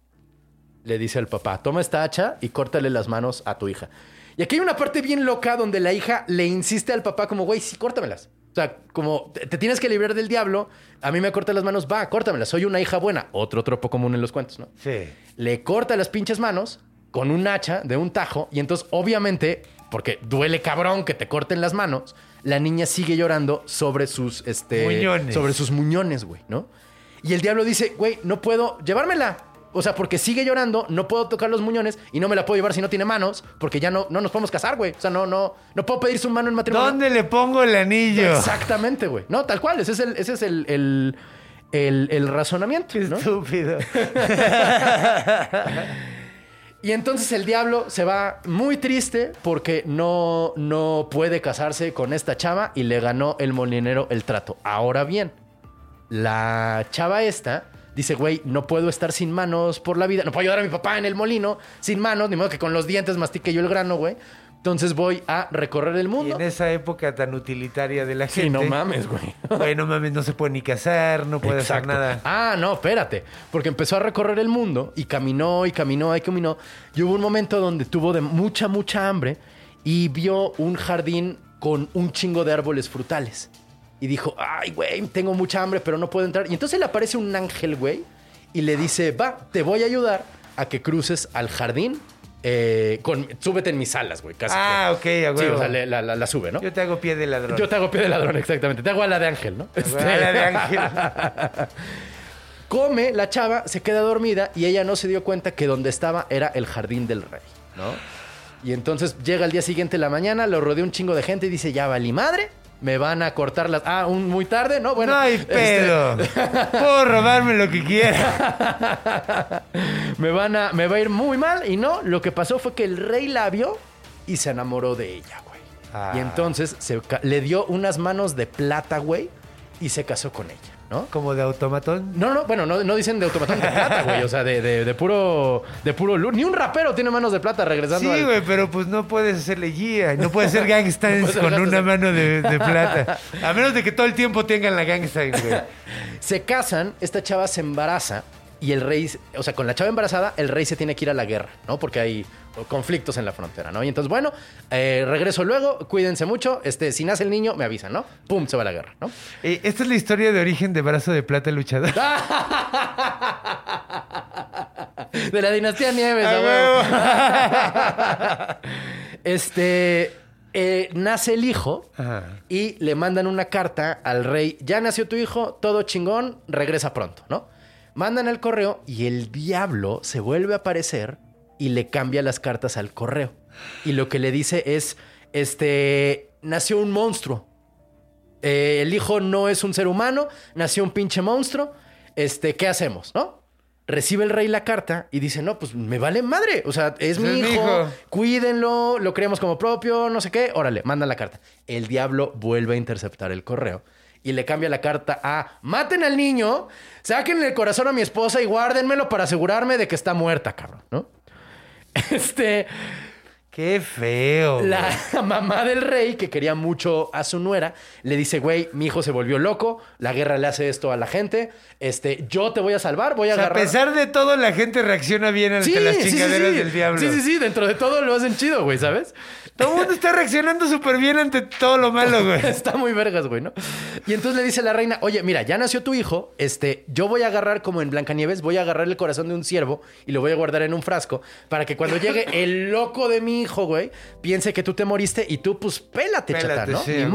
Le dice al papá, toma esta hacha y córtale las manos a tu hija. Y aquí hay una parte bien loca donde la hija le insiste al papá como, güey, sí, córtamelas. O sea, como te, tienes que librar del diablo, a mí me corta las manos, va, córtamelas, soy una hija buena. Otro tropo común en los cuentos, ¿no? Sí. le corta las pinches manos con un hacha de un tajo y entonces obviamente, porque duele cabrón que te corten las manos, la niña sigue llorando sobre sus, este, Muñones. sobre sus muñones, güey, ¿no? Y el diablo dice, güey, no puedo llevármela. O sea, porque sigue llorando, no puedo tocar los muñones y no me la puedo llevar si no tiene manos, porque ya no, no nos podemos casar, güey. O sea, no, no, no puedo pedir su mano en matrimonio. ¿Dónde le pongo el anillo? Exactamente, güey. No, tal cual. Ese es el, ese es el, el, el- el razonamiento. ¿no? estúpido. Y entonces el diablo se va muy triste porque no, no puede casarse con esta chava y le ganó el molinero el trato. Ahora bien, la chava esta dice, güey, no puedo estar sin manos por la vida. No puedo ayudar a mi papá en el molino sin manos, ni modo que con los dientes mastique yo el grano, güey. Entonces voy a recorrer el Y mundo. en esa época tan utilitaria de la Sí, gente. no mames, güey. Güey, no mames, no se puede ni casar, no puede hacer nada. Ah, no, espérate. Porque empezó a recorrer el mundo y caminó y caminó y caminó. Y hubo un momento donde tuvo de mucha, mucha hambre y vio un jardín con un chingo de árboles frutales. Y dijo, ay, güey, tengo mucha hambre, pero no puedo entrar. Y entonces le aparece un ángel, güey, y le dice, va, te voy a ayudar a que cruces al jardín. Eh, con, súbete en mis alas, güey. casi. Ah, ok, a Sí, huevo. o sea, le- la, la- la sube, ¿no? Yo te hago pie de ladrón. Yo te hago pie de ladrón, exactamente. Te hago a la de ángel, ¿no? Este, a la de ángel. Come la chava, se queda dormida y ella no se dio cuenta que donde estaba era el jardín del rey, ¿no? Y entonces llega el día siguiente en la mañana, lo rodea un chingo de gente y dice, ya valí madre, me van a cortar las... Ah, un, muy tarde, ¿no? Bueno, no hay este, pedo. Puedo robarme lo que quiera. me, van a, me va a ir muy mal y no, lo que pasó fue que el rey la vio y se enamoró de ella, güey. Ah. Y entonces se le dio unas manos de plata, güey, y se casó con ella, ¿no? Como de automatón. No, no, bueno, no, no dicen de automatón de plata, güey. O sea, de, de- de puro. De puro luz. Ni un rapero tiene manos de plata regresando Sí, al- güey, pero pues no puedes hacerle guía. No puedes ser ser con una mano de, de plata. A menos de que todo el tiempo tengan la gangsta, güey. Se casan, esta chava se embaraza y el rey. O sea, con la chava embarazada, el rey se tiene que ir a la guerra, ¿no? Porque hay conflictos en la frontera, ¿no? Y entonces, bueno, eh, regreso luego, cuídense mucho. Este, si nace el niño, me avisan, ¿no? Pum, se va a la guerra, ¿no? Eh, esta es la historia de origen de brazo de plata luchador. De la dinastía Nieves, ¡A. Este. eh, nace el hijo Ajá. y le mandan una carta al rey. Ya nació tu hijo, todo chingón, regresa pronto, ¿no? Mandan el correo y el diablo se vuelve a aparecer y le cambia las cartas al correo. Y lo que le dice es: Este. Nació un monstruo. Eh, el hijo no es un ser humano, nació un pinche monstruo. Este, ¿qué hacemos, no? Recibe el rey la carta y dice, no, pues me vale madre. O sea, es, mi, Es mi hijo, hijo. cuídenlo, lo creemos como propio, no sé qué. Órale, manda la carta. El diablo vuelve a interceptar el correo y le cambia la carta a, maten al niño, saquen el corazón a mi esposa y guárdenmelo para asegurarme de que está muerta, cabrón, ¿no? Este... Qué feo. güey. La mamá del rey, que quería mucho a su nuera, le dice, güey, mi hijo se volvió loco, la guerra le hace esto a la gente, este, yo te voy a salvar, voy a O sea, a agarrar... pesar de todo, la gente reacciona bien ante las chingaderas del diablo. Sí, sí, sí, dentro de todo lo hacen chido, güey, ¿sabes? Todo el mundo está reaccionando súper bien ante todo lo malo, güey. Está muy vergas, güey, ¿no? Y entonces le dice la reina, oye, mira, ya nació tu hijo, este, yo voy a agarrar como en Blancanieves, voy a agarrar el corazón de un ciervo y lo voy a guardar en un frasco para que cuando llegue el loco de mi hijo, güey, piense que tú te moriste y tú, pues, pélate, chata, Pélate, ¿no? sí.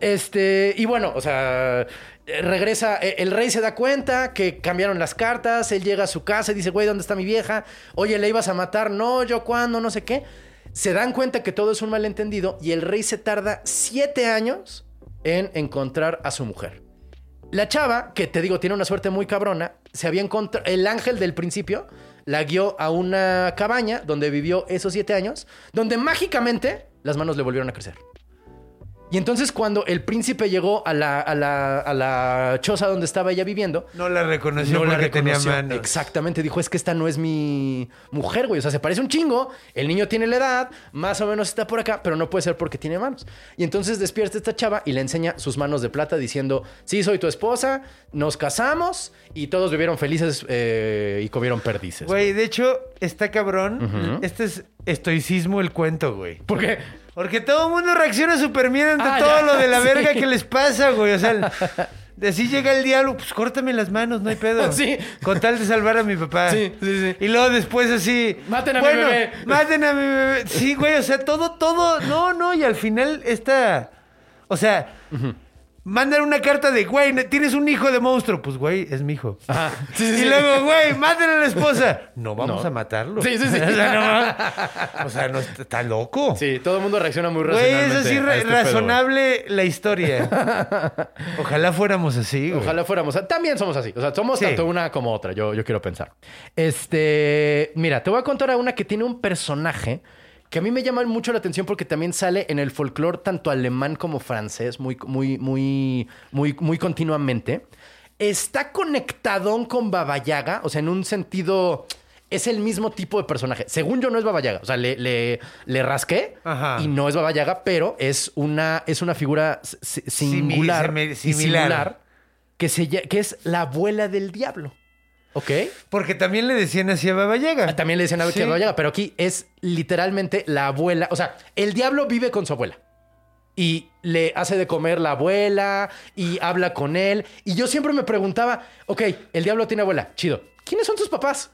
Este, y bueno, o sea, eh, regresa, eh, el rey se da cuenta que cambiaron las cartas, él llega a su casa y dice, güey, ¿dónde está mi vieja? Oye, ¿le ibas a matar? No, yo cuándo, no sé qué. Se dan cuenta que todo es un malentendido y el rey se tarda siete años en encontrar a su mujer. La chava, que te digo, tiene una suerte muy cabrona, se había encontrado, el ángel del principio la guió a una cabaña donde vivió esos siete años, donde mágicamente las manos le volvieron a crecer. Y entonces cuando el príncipe llegó a la, a la, a la choza donde estaba ella viviendo, No la reconoció no la porque tenía reconoció. manos. Exactamente, dijo, es que esta no es mi mujer, güey. O sea, se parece un chingo, el niño tiene la edad, más o menos está por acá, pero no puede ser porque tiene manos. Y entonces despierta esta chava y le enseña sus manos de plata diciendo, sí, soy tu esposa, nos casamos y todos vivieron felices eh, y comieron perdices. Güey, de hecho, está cabrón. Este es estoicismo el cuento, güey. ¿Por qué? Porque todo el mundo reacciona súper bien ante Ah, todo ya. lo de la Sí. verga que les pasa, güey. O sea, el- de así llega el diablo, pues córtame las manos, no hay pedo. Sí. Con tal de salvar a mi papá. Sí, sí, sí. Y luego después así. Maten a mi bebé. Maten a mi bebé. Sí, güey, o sea, todo, todo. No, no, y al final esta. O sea. Mandan una carta de, güey, tienes un hijo de monstruo. Pues, güey, es mi hijo. Sí, sí, y sí. luego, güey, maten a la esposa. No vamos No. a matarlo. Sí, sí, sí. o sea, no, va- o sea, no, está, loco. Sí, todo el mundo reacciona muy Güey, razonablemente. es así ra- este pedo, güey. razonable la historia. Ojalá fuéramos así, güey. Ojalá fuéramos. También somos así. O sea, somos tanto una como otra. Yo, yo quiero pensar. Este. Mira, te voy a contar a una que tiene un personaje que a mí me llama mucho la atención porque también sale en el folclore tanto alemán como francés muy, muy, muy, muy, muy continuamente. Está conectadón con Baba Yaga, o sea, en un sentido. Es el mismo tipo de personaje. Según yo, no es Baba Yaga. O sea, le, le, le rasqué Ajá. y no es Baba Yaga, pero es una, es una figura Simi- singular, y similar. similar que, se, que es la abuela del diablo. ¿Ok? Porque también le decían así a Baba Yaga. Ah, También le decían a Sí. Baba Yaga, pero aquí es literalmente la abuela. O sea, el diablo vive con su abuela. Y le hace de comer la abuela y habla con él. Y yo siempre me preguntaba, ok, el diablo tiene abuela, chido. ¿Quiénes son tus papás?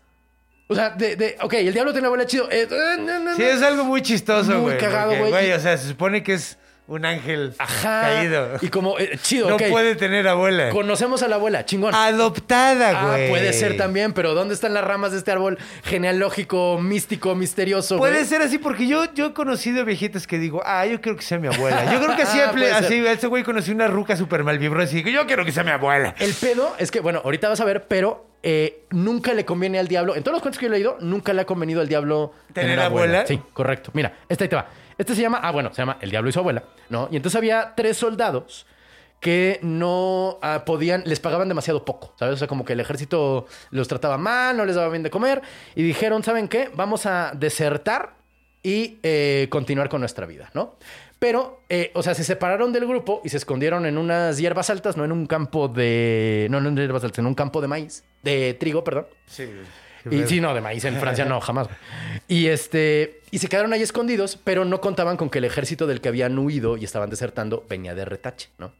O sea, de, de ok, el diablo tiene abuela, chido. Eh, eh, no, no, Sí, es algo muy chistoso, Muy güey. cagado, porque, güey. O sea, se supone que es un ángel Ajá. caído. Y como, eh, chido, no puede tener abuela. Conocemos a la abuela, chingón. Adoptada, Ah, güey. puede ser también, pero ¿dónde están las ramas de este árbol genealógico, místico, misterioso? Puede ser así porque yo, yo he conocido viejitas que digo, ah, yo quiero que sea mi abuela. Yo creo que así, Ah, así ese güey conoció una ruca súper malvibrosa y digo, yo quiero que sea mi abuela. El pedo es que, bueno, ahorita vas a ver, pero eh, nunca le conviene al diablo. En todos los cuentos que yo he leído, nunca le ha convenido al diablo ¿Tener abuela? Sí, correcto. Mira, este ahí te va. Este se llama, ah, bueno, se llama El Diablo y su abuela, ¿no? Y entonces había tres soldados que no ah, podían, les pagaban demasiado poco, ¿sabes? O sea, como que el ejército los trataba mal, no les daba bien de comer, y dijeron, ¿saben qué? Vamos a desertar y eh, continuar con nuestra vida, ¿no? Pero, eh, o sea, se separaron del grupo y se escondieron en unas hierbas altas, no en un campo de... No, no en hierbas altas, en un campo de maíz, de trigo, perdón. Sí. Y sí, no, de maíz en Francia no, jamás. Y este, y se quedaron ahí escondidos, pero no contaban con que el ejército del que habían huido y estaban desertando venía de retache, ¿no?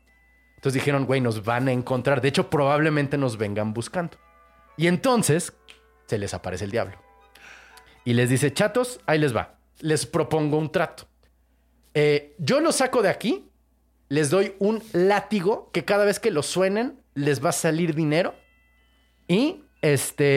Entonces dijeron, güey, nos van a encontrar. De hecho, probablemente nos vengan buscando. Y entonces se les aparece el diablo. Y les dice, chatos, ahí les va. Les propongo un trato. Eh, yo los saco de aquí, les doy un látigo que cada vez que lo suenen les va a salir dinero. Y este,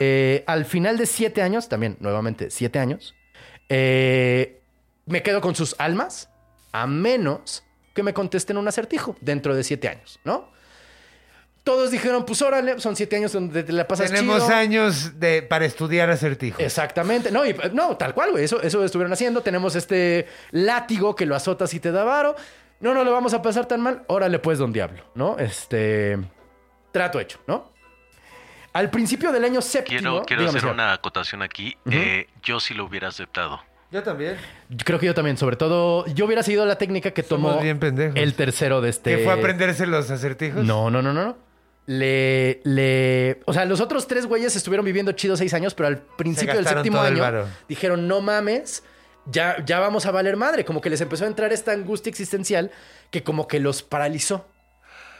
Eh, al final de siete años, también nuevamente siete años, eh, me quedo con sus almas, a menos que me contesten un acertijo dentro de siete años, ¿no? Todos dijeron, pues órale, son siete años donde te la pasas Tenemos chido. años de, para estudiar acertijos. Exactamente. No, y- no, tal cual, güey. Eso, eso estuvieron haciendo. Tenemos este látigo que lo azotas y te da varo. No, no le vamos a pasar tan mal. Órale, pues, don Diablo, ¿no? Este. Trato hecho, ¿no? Al principio del año séptimo. Quiero, quiero dígame, hacer señor. una acotación aquí. Eh, yo sí lo hubiera aceptado. Yo también. Creo que yo también, sobre todo, yo hubiera seguido la técnica que Somos tomó bien el tercero de este. ¿Que fue a aprenderse los acertijos? No, no, no, no. no. Le, le. O sea, los otros tres güeyes estuvieron viviendo chido seis años, pero al principio del séptimo año dijeron, no mames, ya, ya vamos a valer madre. Como que les empezó a entrar esta angustia existencial que como que los paralizó.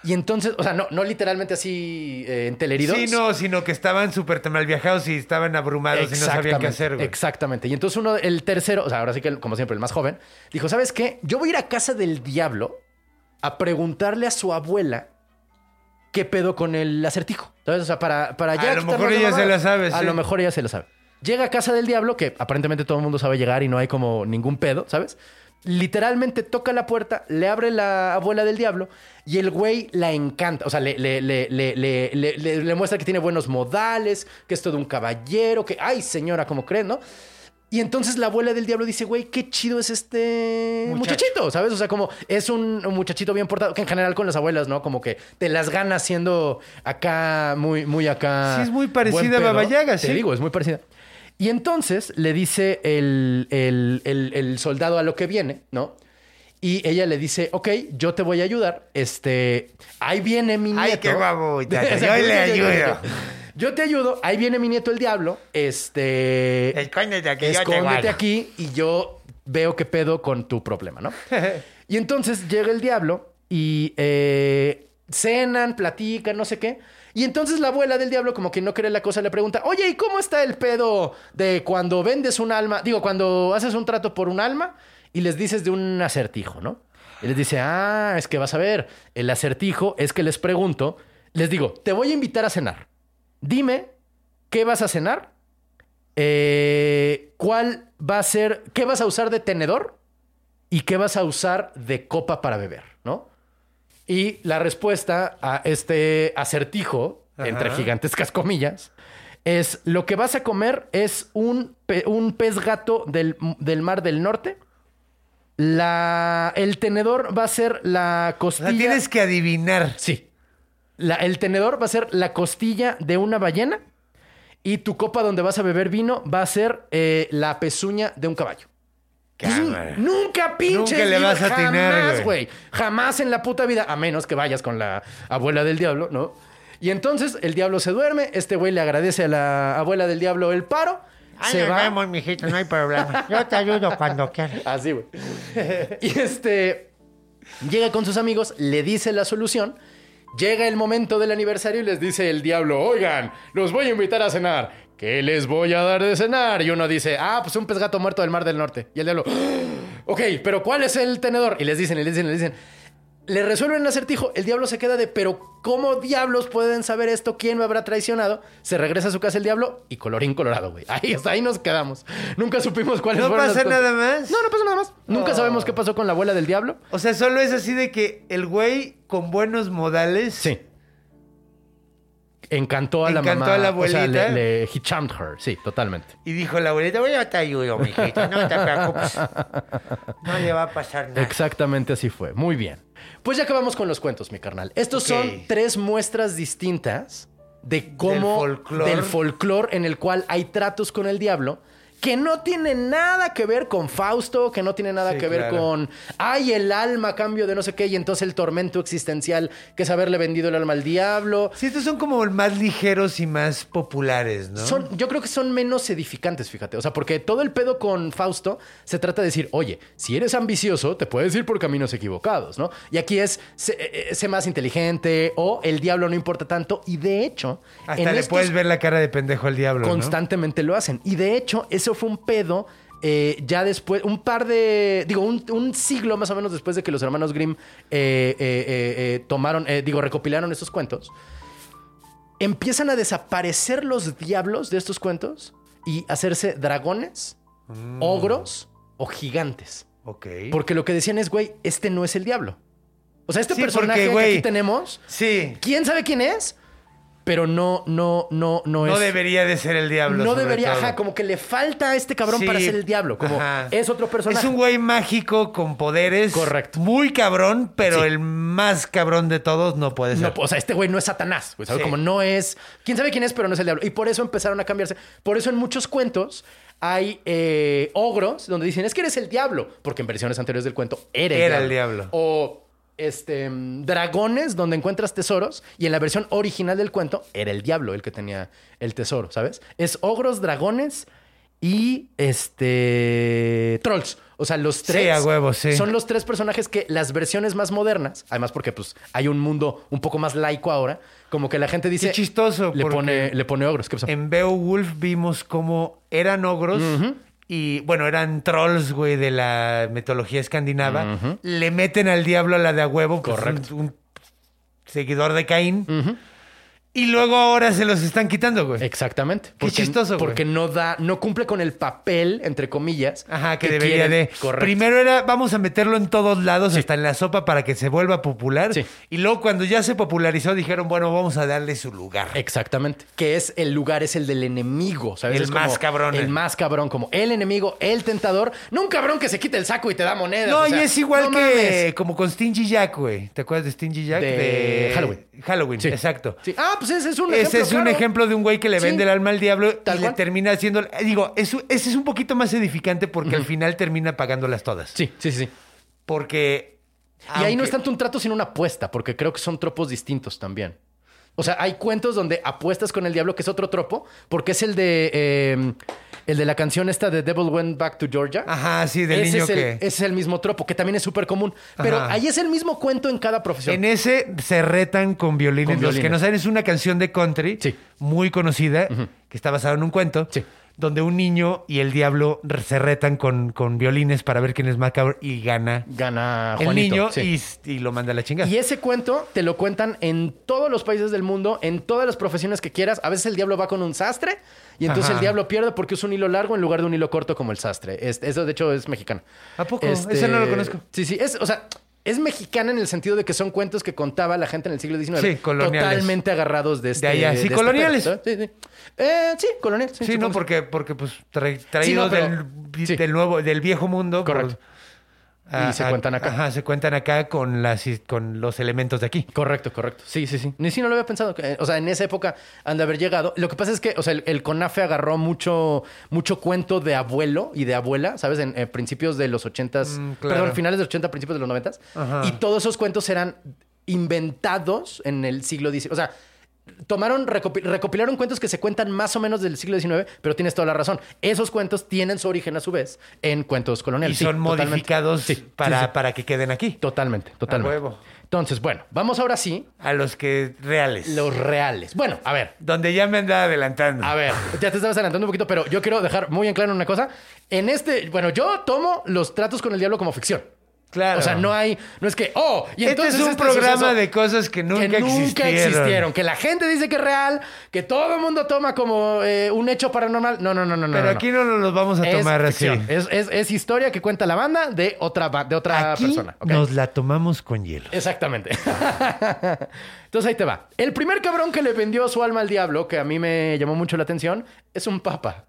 Y entonces, o sea, no, no literalmente así eh, enteleridos. Sí, no, sino que estaban súper mal viajados y estaban abrumados y no sabían qué hacer, güey. Exactamente. Y entonces uno, el tercero, o sea, ahora sí que, como siempre, el más joven, dijo, ¿sabes qué? Yo voy a ir a casa del diablo a preguntarle a su abuela qué pedo con el acertijo. ¿Sabes? O sea, para, para ya A lo mejor ella se la sabe, A sí. lo mejor ella se la sabe. Llega a casa del diablo, que aparentemente todo el mundo sabe llegar y no hay como ningún pedo, ¿sabes? Literalmente toca la puerta, le abre la abuela del diablo y el güey la encanta. O sea, le, le, le, le, muestra que tiene buenos modales, que es todo un caballero, que, ay señora, como creen, ¿no? Y entonces la abuela del diablo dice, güey, qué chido es este Muchacho. muchachito, ¿sabes? O sea, como es un, muchachito bien portado, que en general con las abuelas, ¿no? Como que te las ganas siendo acá, muy, muy acá. Sí, es muy parecida a. Baba Yaga, Te sí. digo, es muy parecida. Y entonces le dice el, el- el- el soldado a lo que viene, ¿no? Y ella le dice, ok, yo te voy a ayudar. Este, ahí viene mi nieto. Ay, qué guapo. Yo le ayudo. Yo te ayudo. Ahí viene mi nieto el diablo. Este. Escóndete aquí, yo te Escóndete guardo. aquí y yo veo qué pedo con tu problema, ¿no? y entonces llega el diablo y eh, cenan, platican, no sé qué. Y entonces la abuela del diablo, como que no cree la cosa, le pregunta, oye, ¿y cómo está el pedo de cuando vendes un alma? Digo, cuando haces un trato por un alma y les dices de un acertijo, ¿no? Y les dice, ah, es que vas a ver, el acertijo es que les pregunto, les digo, te voy a invitar a cenar. Dime, ¿qué vas a cenar? Eh, ¿Cuál va a ser, qué vas a usar de tenedor? ¿Y qué vas a usar de copa para beber? Y la respuesta a este acertijo, entre gigantescas comillas, es lo que vas a comer es un, pe- un pez gato del, del mar del norte. La, el tenedor va a ser la costilla. sea, tienes que adivinar. Sí. La- el tenedor va a ser la costilla de una ballena y tu copa donde vas a beber vino va a ser eh, la pezuña de un caballo. Cámara. Nunca pinches. Nunca le vas a atinar, jamás, güey. Jamás en la puta vida, a menos que vayas con la abuela del diablo, ¿no? Y entonces el diablo se duerme, este güey le agradece a la abuela del diablo el paro, se va. mijito, no hay problema. Yo te ayudo cuando quieras. Así, güey. y este llega con sus amigos, le dice la solución. Llega el momento del aniversario y les dice el diablo, oigan, los voy a invitar a cenar. ¿Qué les voy a dar de cenar? Y uno dice, ah, pues un pez gato muerto del mar del norte. Y el diablo, "Ah, ok, pero ¿cuál es el tenedor? Y les dicen, y les dicen, y les dicen. Le resuelven el acertijo, el diablo se queda de, pero ¿cómo diablos pueden saber esto? ¿Quién me habrá traicionado? Se regresa a su casa el diablo y colorín colorado, güey. Ahí, hasta ahí nos quedamos. Nunca supimos cuáles ¿No fueron pasa nada más? No, no pasa nada más. Nunca sabemos qué pasó con la abuela del diablo. O sea, solo es así de que el güey con buenos modales. Sí. Encantó a la Encantó mamá. a la O sea, abuelita. le, le- he charmed her. Sí, totalmente. Y dijo la abuelita, voy a te ayudo, mijito, no te preocupes. No le va a pasar nada. Exactamente así fue. Muy bien. Pues ya acabamos con los cuentos, mi carnal. Estos Ok. son tres muestras distintas de cómo folclor. del folclore en el cual hay tratos con el diablo que no tiene nada que ver con Fausto, que no tiene nada Sí, que ver claro. con ay el alma a cambio de no sé qué y entonces el tormento existencial que es haberle vendido el alma al diablo. Sí, estos son como más ligeros y más populares, ¿no? Son, yo creo que son menos edificantes, fíjate. O sea, porque todo el pedo con Fausto se trata de decir, oye, si eres ambicioso, te puedes ir por caminos equivocados, ¿no? Y aquí es, sé, eh, sé más inteligente o el diablo no importa tanto. Y de hecho, Hasta le estos puedes ver la cara de pendejo al diablo, ¿no? constantemente lo hacen. Y de hecho, eso fue un pedo. eh, ya después, un par de, digo, un, un siglo más o menos después de que los hermanos Grimm eh, eh, tomaron, digo, recopilaron estos cuentos, empiezan a desaparecer los diablos de estos cuentos y hacerse dragones, ogros o gigantes. Ok. Porque lo que decían es, güey, este no es el diablo. O sea, este Sí, personaje porque, que aquí tenemos, Sí. ¿quién sabe quién es? Pero no, no, no, no es. No debería de ser el diablo. No debería, todo. ajá, como que le falta a este cabrón Sí, para ser el diablo. Como ajá. es otro personaje. Es un güey mágico con poderes. Correcto. Muy cabrón, pero Sí. el más cabrón de todos no puede ser. No, o sea, este güey no es Satanás, güey, ¿sabes? Sí. Como no es. Quién sabe quién es, pero no es el diablo. Y por eso empezaron a cambiarse. Por eso en muchos cuentos hay eh, ogros donde dicen es que eres el diablo, porque en versiones anteriores del cuento era el Era diablo. el diablo. O este dragones donde encuentras tesoros y en la versión original del cuento era el diablo el que tenía el tesoro, ¿sabes? Es ogros, dragones y este trolls. O sea, los tres a huevo, sí. son los tres personajes que las versiones más modernas, además porque pues hay un mundo un poco más laico ahora, como que la gente dice Qué chistoso, le pone le pone ogros, ¿qué pasó? En Beowulf vimos cómo eran ogros y, bueno, eran trolls, güey, de la mitología escandinava. Le meten al diablo a la de a huevo, Correcto. un, un seguidor de Caín. Y luego ahora se los están quitando, güey. Exactamente. Qué chistoso, güey. Porque no da, no cumple con el papel, entre comillas. Ajá, que, debería quieren. de. Correcto. Primero era, vamos a meterlo en todos lados, hasta en la sopa para que se vuelva popular. Sí. Y luego cuando ya se popularizó, dijeron, bueno, vamos a darle su lugar. Exactamente. Que es el lugar, es el del enemigo, ¿sabes? El Es como más cabrón. El más cabrón, como el enemigo, el tentador. No un cabrón que se quite el saco y te da monedas. No, o sea, y es igual no que mames. como con Stingy Jack, güey. ¿Te acuerdas de Stingy Jack? De Halloween. Halloween, Sí. exacto. Sí. Ah, pues ese es un Ese ejemplo. es un claro. ejemplo de un güey que le Sí. vende el alma al diablo Tal y le cual. termina haciendo. Digo, eso, ese es un poquito más edificante porque al final termina pagándolas todas. Sí, sí, sí. sí. Porque. Y ahí no es tanto un trato, sino una apuesta, porque creo que son tropos distintos también. O sea, hay cuentos donde apuestas con el diablo, que es otro tropo, porque es el de eh, el de la canción esta de Devil Went Back to Georgia. Ajá, sí, del ese niño es el, que. ese es el mismo tropo, que también es súper común. Pero Ajá. ahí es el mismo cuento en cada profesión. En ese se retan con violines. Con Los que no saben, es una canción de country Sí. muy conocida que está basada en un cuento. Sí. Donde un niño y el diablo se retan con, con violines para ver quién es más cabrón y gana Gana el niño sí. y, y lo manda a la chingada. Y ese cuento te lo cuentan en todos los países del mundo, en todas las profesiones que quieras. A veces el diablo va con un sastre y entonces Ajá. el diablo pierde porque usa un hilo largo en lugar de un hilo corto como el sastre. Es- eso, de hecho, es mexicano. ¿A poco? Ese no lo conozco. Sí, sí. Es, o sea, es mexicana en el sentido de que son cuentos que contaba la gente en el siglo XIX. Sí, coloniales. Totalmente agarrados de este. De allá. Sí, este coloniales. Sí, sí. Eh, sí, colonial. Sí, no, porque, porque pues tra- traídos no, pero- del, nuevo, del viejo mundo. Correcto. por- Y se cuentan acá. Ajá, se cuentan acá con las con los elementos de aquí. Correcto, correcto. Sí, sí, sí. Ni si no lo había pensado. Eh, O sea, en esa época han de haber llegado. Lo que pasa es que, o sea, el, el CONAFE agarró mucho, mucho cuento de abuelo y de abuela, ¿sabes? En, principios de los ochentas, Mm, claro. perdón, finales de los 80, principios de los noventas. Y todos esos cuentos eran inventados en el siglo XIX. O sea, tomaron, recopi- recopilaron cuentos que se cuentan más o menos del siglo XIX, pero tienes toda la razón. Esos cuentos tienen su origen a su vez en cuentos Y coloniales. Sí, son modificados Sí, para, sí. para que queden aquí. Totalmente, totalmente. huevo. Entonces, bueno, vamos ahora sí A los que reales. los reales. Bueno, a ver, Donde ya me andaba adelantando. a ver, ya te estabas adelantando un poquito, pero yo quiero dejar muy en claro una cosa. En este, bueno, yo tomo los tratos con el diablo como ficción. Claro. O sea, no hay, no es que, oh, y este entonces es un este programa suceso de cosas que nunca, que nunca existieron. existieron. que la gente dice que es real, que todo el mundo toma como eh, un hecho paranormal. No, no, no, no, no. Pero no. aquí no nos los vamos a Es tomar así. Es, es- es historia que cuenta la banda de otra, de otra Aquí persona. nos la tomamos con hielo. Exactamente. Entonces ahí te va. El primer cabrón que le vendió su alma al diablo, que a mí me llamó mucho la atención, es un papa.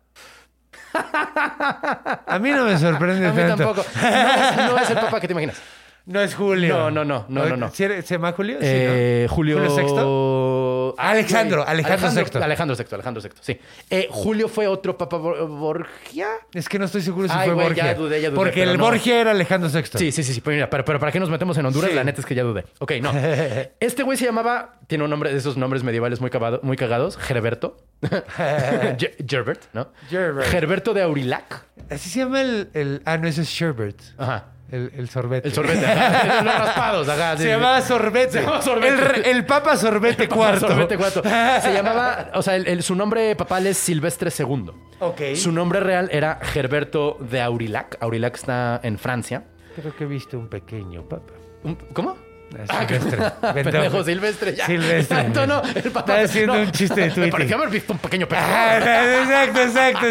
A mí no me sorprende A mí tanto. tampoco. No, no es el papa que te imaginas. No es Julio. No, no, no, no, no, no. ¿Sí era- ¿Se llama Julio? Sí, Eh, ¿no? Julio... VI? Alejandro, Alejandro Alejandro, VI. Alejandro VI, Alejandro VI, sí. Eh, Julio fue otro papa Bor- Borgia. Es que no estoy seguro si Ay, fue güey, Borgia. ya dudé, ya dudé, Porque el no. Borgia era Alejandro VI. Sí, sí, sí, sí. Pero, mira, pero, pero ¿para qué nos metemos en Honduras? Sí. La neta es que ya dudé. Ok, no. Este güey se llamaba, tiene un nombre de esos nombres medievales muy, cagado- muy cagados, Gerberto. Ge- Gerbert, ¿no? Gerbert. Gerberto de Aurillac. Así se llama el, el- Ah, no, ese es Sherbert. Ajá. El, el sorbete. El sorbete. ajá. Los raspados, ajá. sí, Se llamaba sorbete. Se llamaba sorbete. El, el Papa Sorbete Papá cuarto. Sorbete cuarto. Se llamaba, o sea, el- el- su nombre papal es Silvestre II. Ok. Su nombre real era Gerberto de Aurillac. Aurillac está en Francia. Creo que viste un pequeño Papa. Un- ¿Cómo? Silvestre. Pendejo Silvestre, ya. Silvestre. Exacto, no. El papá. Está haciendo no. un chiste de Me Tweety. pareció haber visto un pequeño pedo. Ah, exacto, exacto,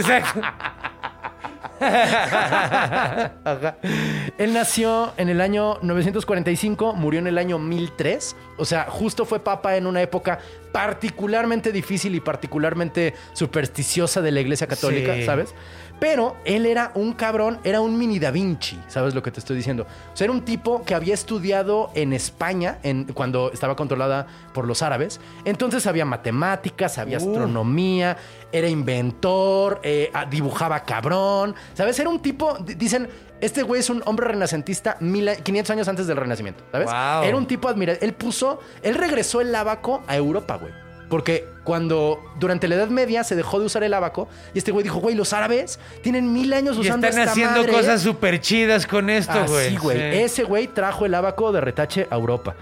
Él nació en el año 945, murió en el año 1003. O sea, justo fue papa en una época particularmente difícil y particularmente supersticiosa de la Iglesia Católica, Sí. ¿sabes? Pero él era un cabrón, era un mini Da Vinci, ¿sabes lo que te estoy diciendo? O sea, era un tipo que había estudiado en España en, cuando estaba controlada por los árabes. Entonces sabía matemáticas, sabía astronomía, era inventor, eh, dibujaba cabrón, ¿sabes? Era un tipo, dicen, este güey es un hombre renacentista mil a- 500 años antes del renacimiento, ¿sabes? Wow. Era un tipo admirable. Él puso, él regresó el abaco a Europa, güey. Porque cuando durante la Edad Media se dejó de usar el abaco y este güey dijo, güey, los árabes tienen mil años Y usando están esta haciendo madre". cosas súper chidas con esto, Así, güey. güey. Sí. Ese güey trajo el abaco de retache a Europa.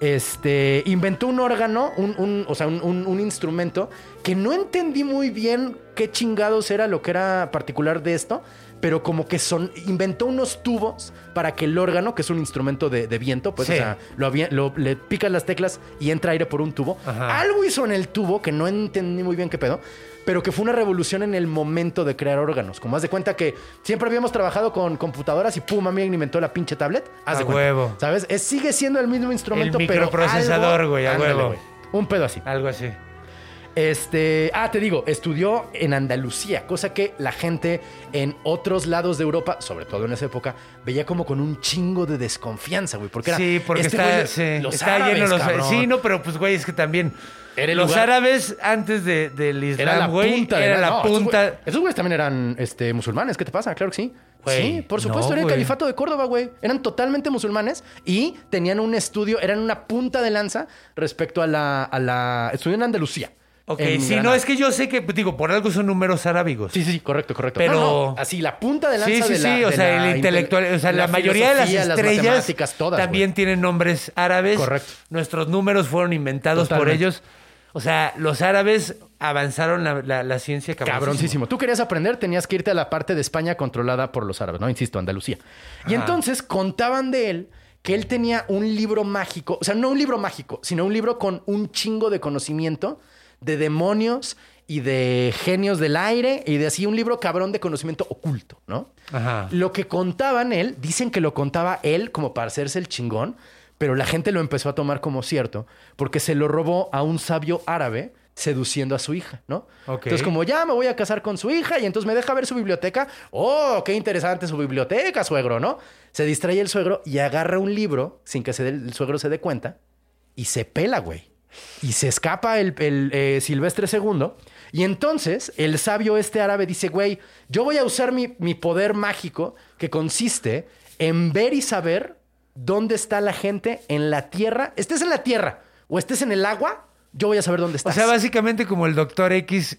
Este, inventó un órgano, un, un- o sea, un, un- un instrumento que no entendí muy bien qué chingados era lo que era particular de esto, pero como que son, inventó unos tubos para que el órgano, que es un instrumento de, de viento, pues, Sí. o sea, lo, lo- le picas las teclas y entra aire por un tubo. Ajá. Algo hizo en el tubo que no entendí muy bien qué pedo, pero que fue una revolución en el momento de crear órganos. Como haz de cuenta que siempre habíamos trabajado con computadoras y pum, alguien inventó la pinche tablet. Haz A de cuenta. huevo. ¿Sabes? Es- sigue siendo el mismo instrumento, El pero. microprocesador, güey, a Ándale, huevo. Un pedo así. Algo así. Este, ah, te digo, estudió en Andalucía, cosa que la gente en otros lados de Europa, sobre todo en esa época, veía como con un chingo de desconfianza, güey, porque era Sí, porque este está, güey, sí, los está árabes, lleno los. Sí, no, pero pues, güey, es que también. Era los lugar- árabes antes de- del Era la Islam, güey, punta. de era la no, esos punta. güey- Esos güeyes también eran este, musulmanes. ¿Qué te pasa? Claro que sí. Güey, sí, por supuesto. no, era el güey. califato de Córdoba, güey. Eran totalmente musulmanes y tenían un estudio, eran una punta de lanza respecto a la... A la estudió en Andalucía. Ok, en sí, Granada. no, es que yo sé que, pues, digo, por algo son números arábigos. Sí, sí, correcto, correcto. Pero- No, no, así, la punta de lanza Sí, sí, de la sí, o de sea, la el intelectual, inte- o sea, la, mayoría de las estrellas todas, también güey. tienen nombres árabes. Correcto. Nuestros números fueron inventados por ellos. O sea, los árabes avanzaron la, la- la ciencia cabroncísimo. Cabroncísimo. Tú querías aprender, tenías que irte a la parte de España controlada por los árabes, ¿no? Insisto, Andalucía. Y entonces contaban de él que él tenía un libro mágico, o sea, no un libro mágico, sino un libro con un chingo de conocimiento de demonios y de genios del aire y de así un libro cabrón de conocimiento oculto, ¿no? Ajá. Lo que contaban él, dicen que lo contaba él como para hacerse el chingón, pero la gente lo empezó a tomar como cierto porque se lo robó a un sabio árabe seduciendo a su hija, ¿no? Entonces, como ya me voy a casar con su hija y entonces me deja ver su biblioteca. ¡Oh, qué interesante su biblioteca, suegro, ¿no? Se distrae el suegro y agarra un libro sin que se dé- el suegro se dé cuenta y se pela, güey. Y se escapa el, el, eh, Silvestre II. Y entonces el sabio este árabe dice, güey, yo voy a usar mi, mi poder mágico que consiste en ver y saber dónde está la gente en la tierra. Estés en la tierra o estés en el agua, yo voy a saber dónde O estás. sea, básicamente como el Doctor X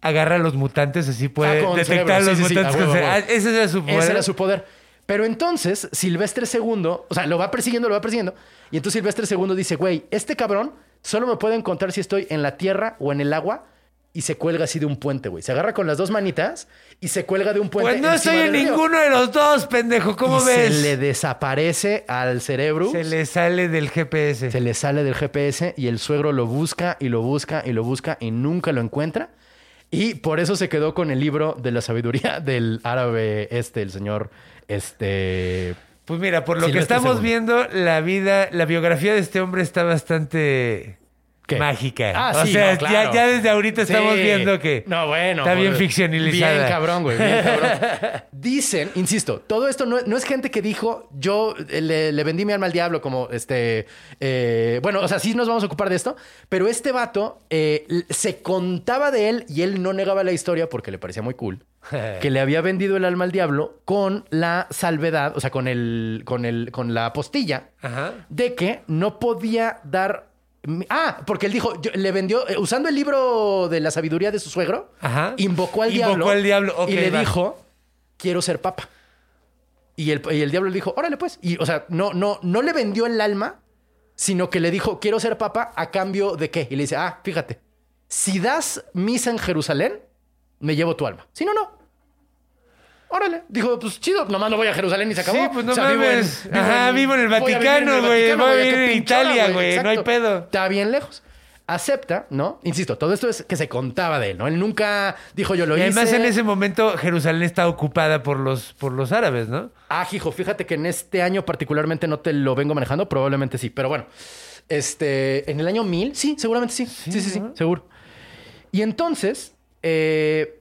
agarra a los mutantes, así puede Ah, detectar cerebro. a los Sí, sí, sí. mutantes. Con. Ah, ese era su poder. Ese era su poder. Pero entonces, Silvestre II, o sea, lo va persiguiendo, lo va persiguiendo. Y entonces Silvestre II dice, güey, este cabrón solo me puede encontrar si estoy en la tierra o en el agua. Y se cuelga así de un puente, güey. Se agarra con las dos manitas y se cuelga de un puente. Pues no estoy en ninguno de los dos, pendejo. ¿Cómo y ves? Se le desaparece al cerebro. Se le sale del GPS. Se le sale del GPS y el suegro lo busca y lo busca y lo busca y nunca lo encuentra. Y por eso se quedó con el libro de la sabiduría del árabe este, el señor este Pues mira, por lo que estamos viendo, la vida, la biografía de este hombre está bastante ¿Qué? mágica. Ah, o sí, sea, no, claro. ya, ya desde ahorita estamos Sí. viendo que No, bueno. está bien pues, ficcionalizada. Bien cabrón, güey. Bien cabrón. Dicen, insisto, todo esto no, no es gente que dijo, yo eh, le, le vendí mi alma al diablo, como este. eh, bueno, o sea, sí nos vamos a ocupar de esto, pero este vato eh, se contaba de él y él no negaba la historia porque le parecía muy cool. que le había vendido el alma al diablo con la salvedad, o sea, con el, con el, con la postilla Ajá. de que no podía dar. Ah, porque él dijo, yo- le vendió, eh, usando el libro de la sabiduría de su suegro, Ajá. invocó al Invocó diablo. al diablo, y le va. dijo, quiero ser papa. Y el, y el diablo le dijo, órale pues. Y, o sea, no, no, no le vendió el alma, sino que le dijo, quiero ser papa a cambio de qué. Y le dice, ah, fíjate, si das misa en Jerusalén, me llevo tu alma. Si no, no. Órale. Dijo, pues chido, nomás no voy a Jerusalén y se acabó. Sí, pues no O sea, vivo en- mames. Ajá, vivo en el Vaticano, güey. Voy a vivir en Italia, güey. No hay pedo. Está bien lejos. Acepta, ¿no? Insisto, todo esto es que se contaba de él, ¿no? Él nunca dijo yo lo Y además hice. en ese momento Jerusalén está ocupada por los, por los árabes, ¿no? Ah, hijo, fíjate que en este año particularmente no te lo vengo manejando, probablemente sí, pero bueno. Este, en el año 1000, sí, seguramente sí. Sí, sí, sí, seguro. Y entonces eh,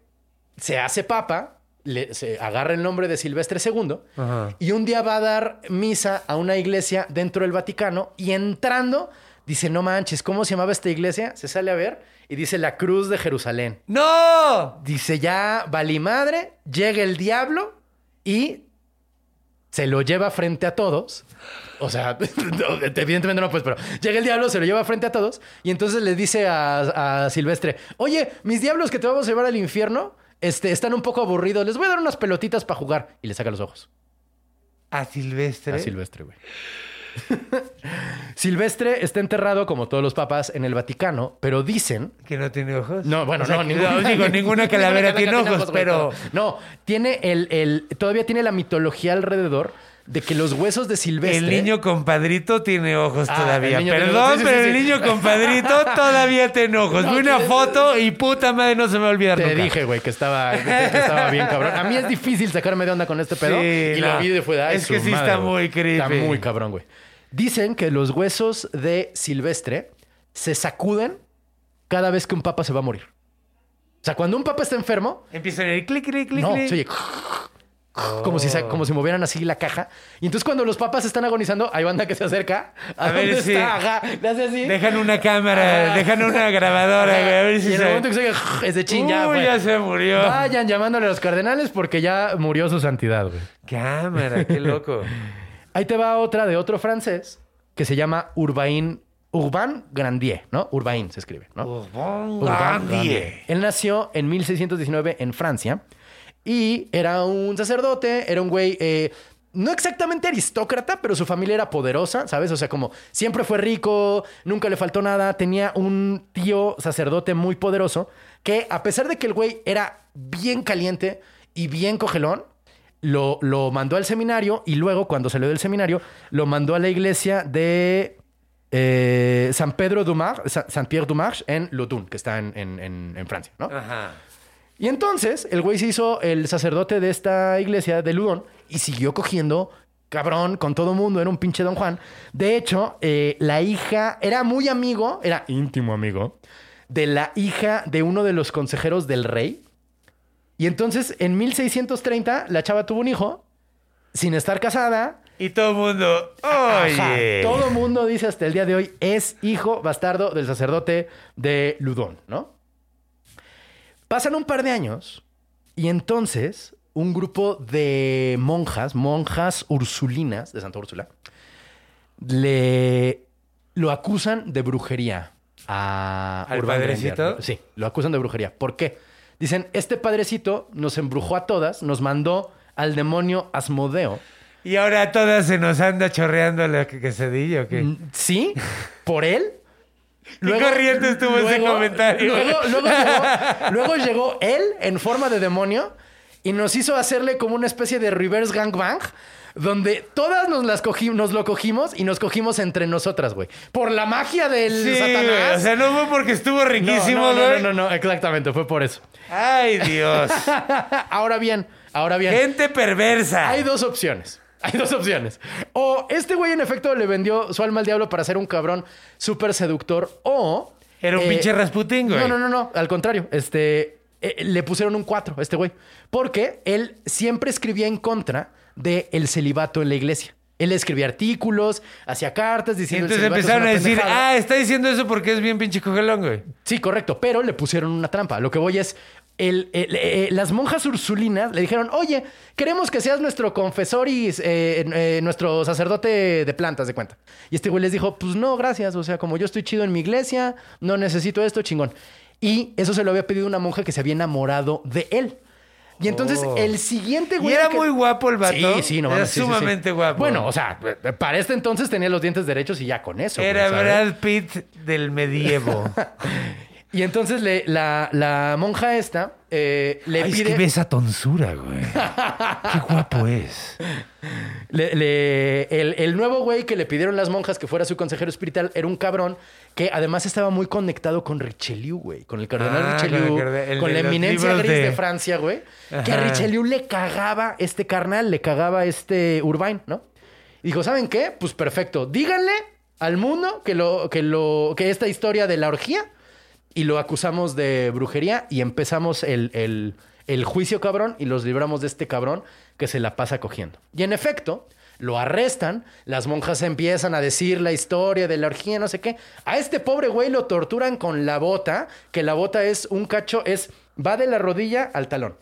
se hace papa, le- se agarra el nombre de Silvestre II Ajá. y un día va a dar misa a una iglesia dentro del Vaticano y entrando dice, no manches, ¿cómo se llamaba esta iglesia? Se sale a ver y dice la Cruz de Jerusalén. ¡No! Dice ya, vali madre, llega el diablo y se lo lleva frente a todos. O sea, evidentemente no, pues, pero llega el diablo, se lo lleva frente a todos y entonces le dice a, a Silvestre, oye, mis diablos que te vamos a llevar al infierno este, están un poco aburridos, les voy a dar unas pelotitas para jugar. Y le saca los ojos. A Silvestre. A Silvestre, güey. Silvestre está enterrado, como todos los papas, en el Vaticano, pero dicen Que no tiene ojos. no, bueno, O sea, no, ninguna, digo, ninguna calavera tiene ojos, pero. No, tiene el, el- Todavía tiene la mitología alrededor de que los huesos de Silvestre. El niño compadrito tiene ojos Ah, todavía. el tiene Perdón, sí, sí, pero sí, el niño compadrito todavía tiene ojos. Vi una foto y puta madre, no se me va a olvidar Te nunca. dije, güey, que estaba, que estaba bien cabrón. A mí es difícil sacarme de onda con este pedo. Y lo no. vi de fuera. Es que sí está muy creepy. Está muy cabrón, güey. Dicen que los huesos de Silvestre se sacuden cada vez que un papa se va a morir. O sea, cuando un papa está enfermo, Empiezan a ir clic, clic, clic, no, clic. se oye como, si, se- como si movieran así la caja. Y entonces cuando los papas están agonizando, hay banda que se acerca. A, A ver dónde si- está, ajá, le hace así. Dejan una cámara, dejan una grabadora, güey. A ver si y en se. el momento que se oye ese chin, ya, ya se murió. Vayan llamándole a los cardenales porque ya murió su santidad, güey. Cámara, qué loco. Ahí te va otra de otro francés que se llama Urbain, Urbain Grandier, ¿no? Urbain se escribe, ¿no? Urbain Grandier. Él nació en 1619 en Francia y era un sacerdote, era un güey... eh, no exactamente aristócrata, pero su familia era poderosa, ¿sabes? O sea, como siempre fue rico, nunca le faltó nada, tenía un tío sacerdote muy poderoso que a pesar de que el güey era bien caliente y bien cogelón, lo, lo mandó al seminario y luego, cuando salió del seminario, lo mandó a la iglesia de eh, San Pedro du Mar, Sa- Saint Pierre du Marche en Lodun, que está en- en- en Francia, ¿no? Ajá. Y entonces el güey se hizo el sacerdote de esta iglesia de Ludón y siguió cogiendo cabrón con todo mundo. Era un pinche Don Juan. De hecho, eh, la hija era muy amigo, era íntimo amigo de la hija de uno de los consejeros del rey. Y entonces en 1630 la chava tuvo un hijo sin estar casada. Y todo el mundo. Ajá. Oye. Todo mundo dice hasta el día de hoy es hijo bastardo del sacerdote de Ludón, ¿no? Pasan un par de años y entonces un grupo de monjas, monjas ursulinas de Santa Úrsula, le lo acusan de brujería a ¿Al Urbán padrecito? Grandier. Sí, lo acusan de brujería. ¿Por qué? Dicen, este padrecito nos embrujó a todas, nos mandó al demonio Asmodeo. Y ahora a todas se nos anda chorreando la que- quesadilla, ¿o qué? Mm, Sí, por él. ¿Qué corriente estuvo ese comentario? Luego, luego llegó, luego llegó él en forma de demonio y nos hizo hacerle como una especie de reverse gangbang. Donde todas nos, las cogimos, nos lo cogimos y nos cogimos entre nosotras, güey. Por la magia del Sí, Satanás. güey, O sea, no fue porque estuvo no, riquísimo, no, no, güey. no, no, no, exactamente, fue por eso. Ay, Dios. ahora bien, ahora bien. Gente perversa. Hay dos opciones. Hay dos opciones. O este güey en efecto le vendió su alma al diablo para ser un cabrón súper seductor. O... Era un eh, pinche Rasputín, güey. No, no, no, no. Al contrario. Este... eh, le pusieron un 4 a este güey. Porque él siempre escribía en contra del el celibato en la iglesia. Él escribía artículos, hacía cartas diciendo... entonces "El celibato es empezaron a decir, pendejada". ah, está diciendo eso porque es bien pinche cogelón, güey. Sí, correcto, pero le pusieron una trampa. Lo que voy es, el- el- eh, las monjas ursulinas le dijeron, oye, queremos que seas nuestro confesor y eh, eh, nuestro sacerdote de plantas, de cuenta. Y este güey les dijo, pues no, gracias, o sea, como yo estoy chido en mi iglesia, no necesito esto, chingón. Y eso se lo había pedido una monja que se había enamorado de él. Y entonces Oh. el siguiente Y güey... era que- muy guapo el vato. Sí, sí, no Era sí, sí. sumamente guapo. Bueno, o sea, para este entonces tenía los dientes derechos y ya con eso. Era. Brad Pitt del medievo. Y entonces le, la, la monja esta eh, le Ay, pide... es que ve esa tonsura, güey. Qué guapo es. Le- le- el, el nuevo güey que le pidieron las monjas que fuera su consejero espiritual era un cabrón que además estaba muy conectado con Richelieu, güey. Con el cardenal Ah, Richelieu. el con la eminencia gris de... de- Francia, güey. Que a. Richelieu le cagaba este carnal, le cagaba este Urbain, ¿no? Y dijo, ¿saben qué? Pues perfecto. Díganle al mundo que, lo, que, lo, que esta historia de la orgía y lo acusamos de brujería y empezamos el, el- el juicio cabrón y los libramos de este cabrón que se la pasa cogiendo. Y en efecto, lo arrestan, las monjas empiezan a decir la historia de la orgía, no sé qué. A este pobre güey lo torturan con la bota, que la bota es un cacho, es, va de la rodilla al talón.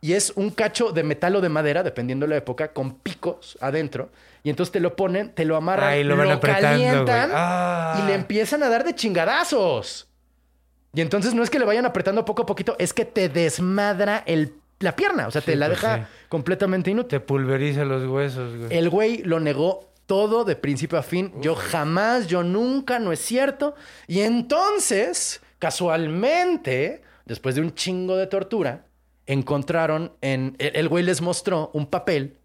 Y es un cacho de metal o de madera, dependiendo de la época, con picos adentro. Y entonces te lo ponen, te lo amarran, Ay, lo calientan. Ah. y le empiezan a dar de chingadazos. Y entonces no es que le vayan apretando poco a poquito, es que te desmadra el, la pierna. O sea, te la pues deja sí. completamente inútil. Te pulveriza los huesos, güey. El güey lo negó todo de principio a fin. Yo jamás, yo nunca, no es cierto. Y entonces, casualmente, después de un chingo de tortura, encontraron en. El, el güey les mostró un papel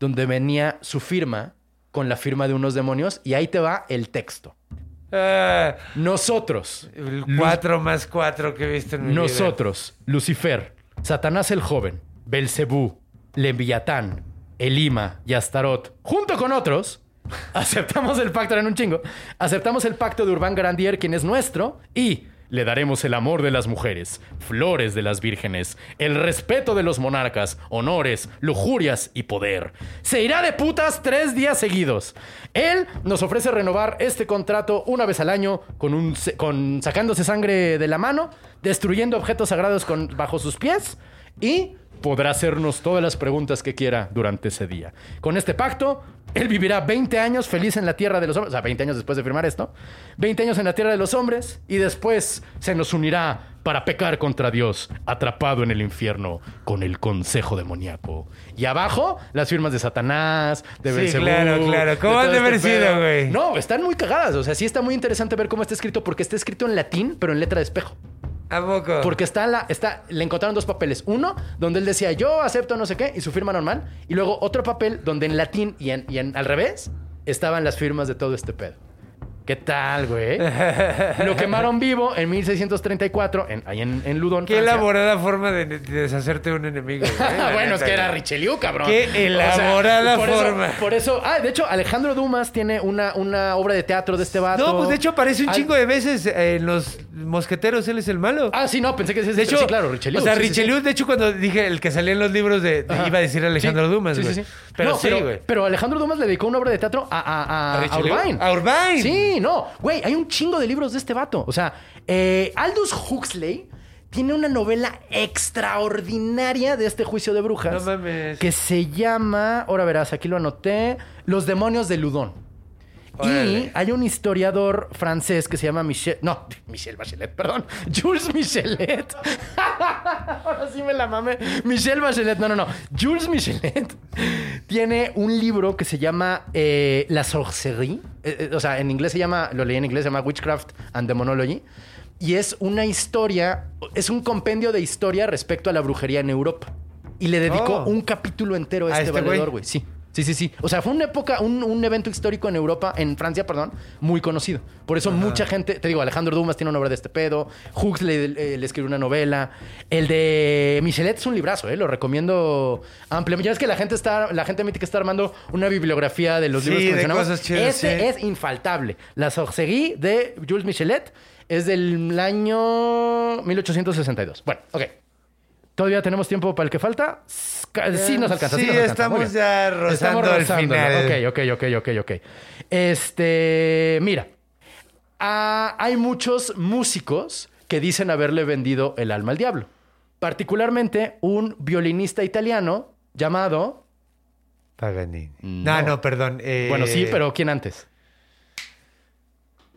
donde venía su firma con la firma de unos demonios y ahí te va el texto. Ah, Nosotros, el cuatro más cuatro que he visto en mi vida. nosotros, Lucifer, Satanás el joven, Belcebú, Leviatán, Elima y Astarot, junto con otros, aceptamos el pacto, eran un chingo, aceptamos el pacto de Urbán Grandier, quien es nuestro, y le daremos el amor de las mujeres, flores de las vírgenes, el respeto de los monarcas, honores, lujurias y poder. Se irá de putas tres días seguidos. Él nos ofrece renovar este contrato una vez al año con un con sacándose sangre de la mano, destruyendo objetos sagrados con, bajo sus pies y podrá hacernos todas las preguntas que quiera durante ese día. Con este pacto, él vivirá 20 años feliz en la tierra de los hombres, o sea, 20 años después de firmar esto, 20 años en la tierra de los hombres y después se nos unirá para pecar contra Dios, atrapado en el infierno con el consejo demoníaco. Y abajo, las firmas de Satanás, de Sí, Belcebú, claro, claro. ¿Cómo han de haber este sido, pedo. güey? No, están muy cagadas. O sea, sí está muy interesante ver cómo está escrito, porque está escrito en latín, pero en letra de espejo. ¿A poco? Porque está la, está, le encontraron dos papeles. Uno, donde él decía yo acepto no sé qué, y su firma normal. Y luego otro papel donde en latín y en, y en al revés estaban las firmas de todo este pedo. ¿Qué tal, güey? Lo quemaron vivo en 1634, en, ahí en, en Ludón. Qué Francia. elaborada forma de, de deshacerte de un enemigo. güey, bueno, es que era. Richelieu, cabrón. Qué elaborada por eso- forma. por eso, ah, de hecho, Alejandro Dumas tiene una, una obra de teatro de este vato. No, pues de hecho aparece un Al- chingo de veces eh, en los mosqueteros, él es el malo. Ah, sí, no, pensé que sí, de hecho, sí, claro, Richelieu. O sea, sí, sí, sí. Richelieu, de hecho, cuando dije el que salía en los libros de, de- iba a decir Alejandro Dumas, sí, güey. sí, sí. Pero No, sí, güey. Pero Alejandro Dumas le dedicó una obra de teatro a, a, a, ¿A a Richelieu? Urbain. ¿A Urbain? Sí, no. Güey, hay un chingo de libros de este vato. O sea, eh, Aldous Huxley tiene una novela extraordinaria de este juicio de brujas. No mames. Que se llama, ahora verás, aquí lo anoté, Los demonios de Ludón. Y hay un historiador francés que se llama Michel... No, Michel Bachelet, perdón. Jules Michelet. Ahora sí me la mamé. Michel Bachelet. No, no, no. Jules Michelet tiene un libro que se llama eh, La Sorcerie. Eh, eh, o sea, en inglés se llama... Lo leí en inglés, se llama Witchcraft and Demonology. Y es una historia... Es un compendio de historia respecto a la brujería en Europa. Y le dedicó Oh. un capítulo entero a ¿A este, este valedor, güey. Sí. Sí, sí, sí. O sea, fue una época, un, un evento histórico en Europa, en Francia, perdón, muy conocido. Por eso mucha gente, te digo, Alejandro Dumas tiene una obra de este pedo, Huxley le, le escribió una novela, el de Michelet es un librazo, ¿eh? lo recomiendo ampliamente. Ya es que la gente está, la gente mítica está armando una bibliografía de los Sí, libros que de mencionamos. cosas chidas, Ese sí. es infaltable. La Sorcerie de Jules Michelet es del año 1862. Bueno, ok. ¿Todavía tenemos tiempo para el que falta? Sí nos alcanza. Sí, nos alcanza. Muy estamos ya rozando Estamos el rozándolo. final. Ok, ok, ok, ok, ok. Este, mira, ah, hay muchos músicos que dicen haberle vendido el alma al diablo. Particularmente un violinista italiano llamado... Paganini. No. No, no, perdón. eh, Bueno, sí, pero ¿quién antes?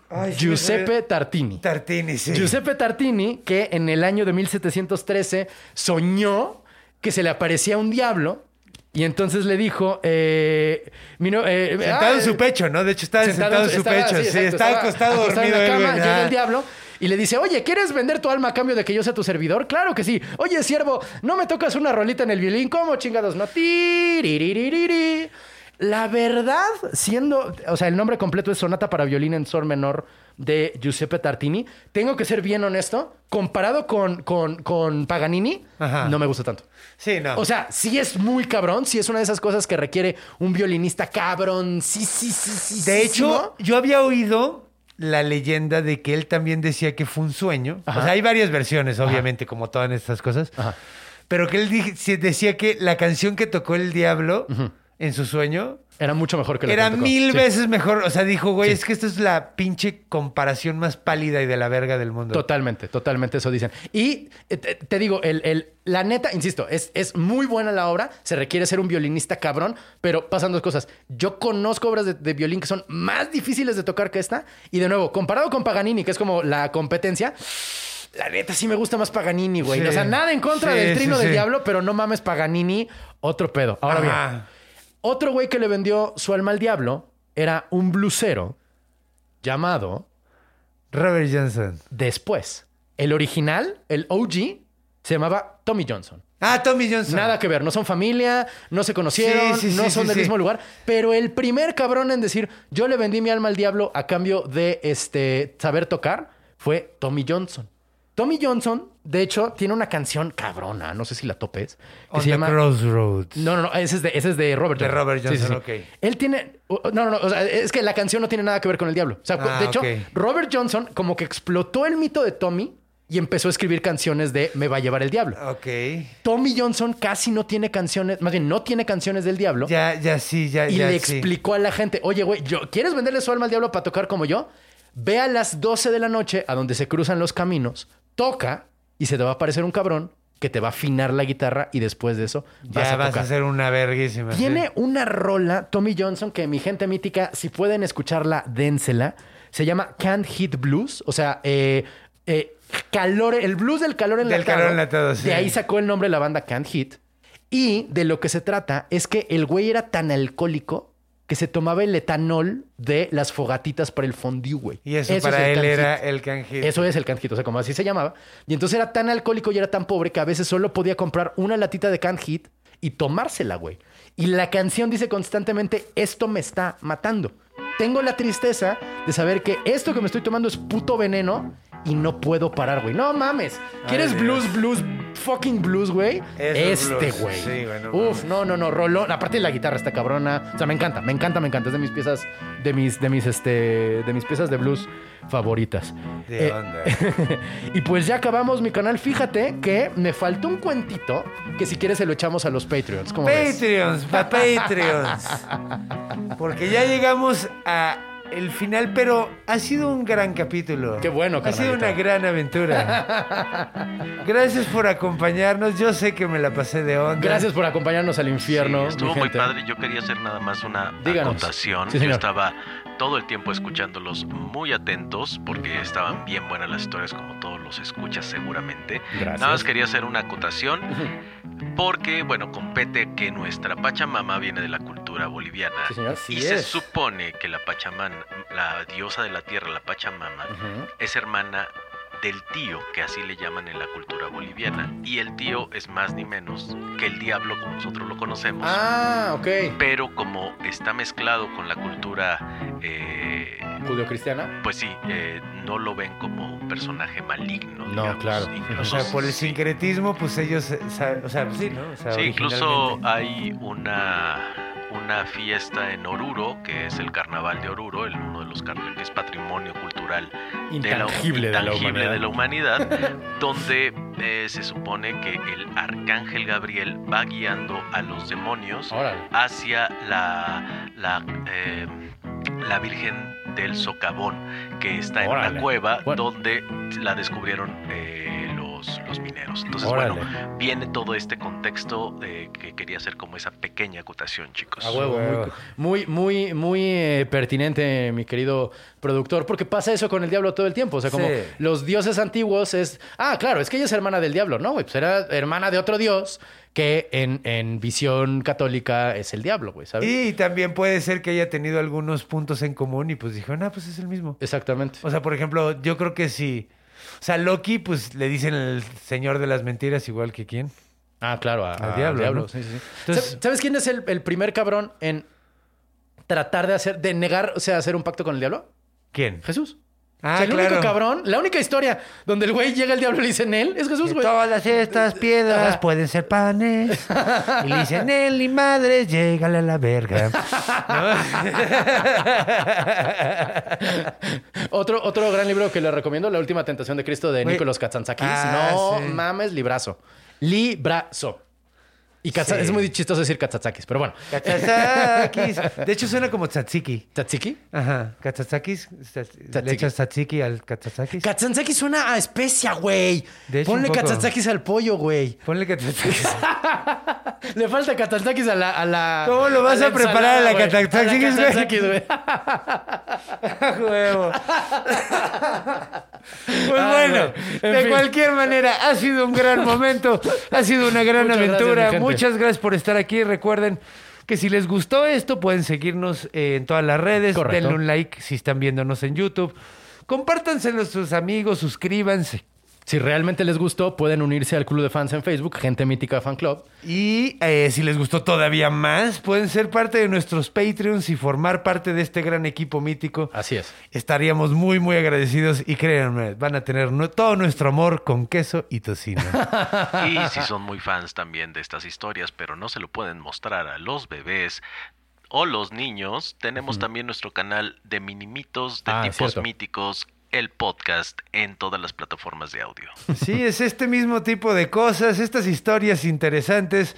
Ay, sí Giuseppe Tartini. Tartini, sí. Giuseppe Tartini, que en el año de 1713 soñó que se le aparecía un diablo y entonces le dijo... Eh, mi no- eh, Sentado ah, en su pecho, ¿no? De hecho, estaba sentado, en su estaba- pecho. Sí, exacto, estaba acostado acostado dormido. en la cama, llega Ah. el diablo Y le dice, oye, ¿quieres vender tu alma a cambio de que yo sea tu servidor? Claro que sí. Oye, siervo, ¿no me tocas una rolita en el violín? ¿Cómo chingados? No. Tiriririri. La verdad, siendo, o sea, el nombre completo es Sonata para violín en sol menor de Giuseppe Tartini. Tengo que ser bien honesto, comparado con, con, con Paganini, Ajá. no me gusta tanto. Sí, no. O sea, sí es muy cabrón, sí es una de esas cosas que requiere un violinista cabrón, sí, sí, sí, sí. de sí, hecho, yo había oído la leyenda de que él también decía que fue un sueño. Ajá. O sea, hay varias versiones, obviamente, como todas estas cosas. Ajá. Pero que él decía que la canción que tocó el diablo en su sueño Era mucho mejor que la era que mil Sí. veces mejor. O sea, dijo, güey, Sí. es que esta es la pinche comparación más pálida y de la verga del mundo. Totalmente, totalmente eso dicen. Y eh, te, te digo, el, el- la neta, insisto, es, es muy buena la obra, se requiere ser un violinista cabrón, pero pasan dos cosas. Yo conozco obras de, de violín que son más difíciles de tocar que esta, y de nuevo, comparado con Paganini, que es como la competencia, la neta sí me gusta más Paganini, güey. Sí. O sea, nada en contra del trino del diablo, pero no mames Paganini, otro pedo. Ahora bien. Otro güey que le vendió su alma al diablo era un blusero llamado Robert Johnson. después. El original, el OG, se llamaba Tommy Johnson. Ah, Tommy Johnson. Nada que ver, no son familia, no se conocieron, Sí, sí, no sí, son del mismo lugar, pero el primer cabrón en decir yo le vendí mi alma al diablo a cambio de este saber tocar fue Tommy Johnson. Tommy Johnson, de hecho, tiene una canción cabrona, no sé si la topes, que On se the llama Crossroads. no, no, no, ese es de, ese es de Robert De Johnson. Robert Sí, sí, Johnson, sí. ok. Él tiene. No, no, no. O sea, es que la canción no tiene nada que ver con el diablo. O sea, Ah, de hecho. Robert Johnson como que explotó el mito de Tommy y empezó a escribir canciones de Me va a llevar el diablo. Ok. Tommy Johnson casi no tiene canciones, más bien no tiene canciones del diablo. Ya, ya sí, ya, y ya le sí. explicó a la gente, oye, güey, yo- ¿quieres venderle su alma al diablo para tocar como yo? Ve a las 12 de la noche a donde se cruzan los caminos, toca y se te va a aparecer un cabrón que te va a afinar la guitarra y después de eso vas Ya a vas tocar. a hacer una verguísima. sí. Tiene una rola, Tommy Johnson, que mi gente mítica, si pueden escucharla, dénsela. Se llama Can't Hit Blues. O sea, eh, eh, calor, el blues del calor Del calor enlatado, sí. De ahí sacó el nombre de la banda Can't Hit. Y de lo que se trata es que el güey era tan alcohólico que se tomaba el etanol de las fogatitas para el fondue, güey. Y eso, es para él era el canjito. Eso es el hit, o sea, como así se llamaba. Y entonces era tan alcohólico y era tan pobre que a veces solo podía comprar una latita de canned hit y tomársela, güey. Y la canción dice constantemente, esto me está matando. Tengo la tristeza de saber que esto que me estoy tomando es puto veneno y no puedo parar, güey. No mames. ¿Quieres Ay, blues, blues, fucking blues, güey? Es Este, güey. Sí, Uf, no, no, no, rolón. Aparte la guitarra está cabrona. O sea, me encanta, me encanta, me encanta. Es de mis piezas, de mis, de mis, este, de mis piezas de blues favoritas. De Eh, onda. y pues ya acabamos mi canal. Fíjate que me faltó un cuentito que si quieres se lo echamos a los Patreons. ¿Cómo ves? Patreons, pa' Patreons. Porque ya llegamos a el final, pero ha sido un gran capítulo. Qué bueno, Ha sido una gran aventura. Gracias por acompañarnos. Yo sé que me la pasé de onda. Gracias por acompañarnos al infierno. Sí, mi estuvo muy gente. padre. Yo quería hacer nada más una Díganos. acotación. Sí, Yo estaba todo el tiempo escuchándolos muy atentos porque estaban bien buenas las historias como todos los escuchas seguramente. Gracias. Nada más quería hacer una acotación porque, bueno, compete que nuestra Pachamama viene de la cultura boliviana. Sí, y se supone que la Pachamama, la diosa de la tierra, la Pachamama, Ujú. es hermana del tío, que así le llaman en la cultura boliviana. Y el tío es más ni menos que el diablo como nosotros lo conocemos. Ah, ok. Pero como está mezclado con la cultura, eh, Judio-cristiana. pues sí, eh, no lo ven como un personaje maligno. No, digamos. claro. O sea, por el sí. sincretismo, pues ellos, eh, o sea, sí, ¿no? O sea, Sí, incluso hay una, una fiesta en Oruro, que es el carnaval de Oruro, el, uno de los carnavales que es patrimonio cultural Intangible de la intangible humanidad. de la humanidad, donde eh, se supone que el arcángel Gabriel va guiando a los demonios Órale. hacia la, la, eh, la Virgen del Socavón, que está en una cueva Bueno. donde la descubrieron eh, los, los mineros. Entonces, Órale. bueno, viene todo este contexto eh, que quería hacer como esa pequeña acotación, chicos. A huevo, muy, muy, muy, muy, eh, pertinente, mi querido productor, porque pasa eso con el diablo todo el tiempo. O sea, como Sí. los dioses antiguos es. Ah, claro, es que ella es hermana del diablo, ¿no, güey? Pues era hermana de otro dios que en, en visión católica es el diablo, güey, ¿sabes? Y también puede ser que haya tenido algunos puntos en común y pues dijeron, ah, pues es el mismo. Exactamente. O sea, por ejemplo, yo creo que si O sea, Loki, pues le dicen el señor de las mentiras igual que quién. Ah, claro, a- Al a- diablo, ¿no? Sí, sí, sí. Entonces- ¿Sab- ¿Sabes quién es el, el primer cabrón en tratar de hacer, de negar, o sea, hacer un pacto con el diablo? ¿Quién? Jesús. Ah, O sea, el claro. único cabrón, la única historia donde el güey llega el diablo y le dice en él es Jesús, güey. Todas estas piedras Ajá. pueden ser panes. Y le dicen, él ni madres, llégale a la verga. Otro, otro gran libro que le recomiendo, La última tentación de Cristo de. Nicolás Katsantzakis. Ah, no sí. mames, librazo. Librazo. Y Katsa- Sí. es muy chistoso decir Katsantzakis, pero bueno. Katsatsakis. De hecho, suena como tzatziki. ¿Tatsiki? Ajá. Katsatsakis. Le Tzatziki. echas tzatziki al katsatsakis. Katsantzakis suena a especia, güey. De hecho, Ponle. Katsantzakis al pollo, güey. Ponle katsatsakis. Le falta Katsantzakis a la, a la. ¿Cómo lo vas a preparar a la ensalada, güey. Katsantzakis, A la Katsantzakis, güey? güey. Huevo. Pues Ah, bueno, de fin. cualquier manera, ha sido un gran momento, ha sido una gran Muchas gracias, aventura. gente. Muchas gracias por estar aquí. Recuerden que si les gustó esto, pueden seguirnos eh, en todas las redes. Correcto. Denle un like si están viéndonos en YouTube. Compártanselo a sus amigos, suscríbanse. Si realmente les gustó, pueden unirse al club de fans en Facebook, Gente Mítica Fan Club. Y eh, si les gustó todavía más, pueden ser parte de nuestros Patreons y formar parte de este gran equipo mítico. Así es. Estaríamos muy, muy agradecidos y créanme, van a tener todo nuestro amor con queso y tocino. Y si son muy fans también de estas historias, pero no se lo pueden mostrar a los bebés o los niños, tenemos también nuestro canal de minimitos de Ah, tipos cierto. míticos, el podcast en todas las plataformas de audio. Sí, es este mismo tipo de cosas, estas historias interesantes.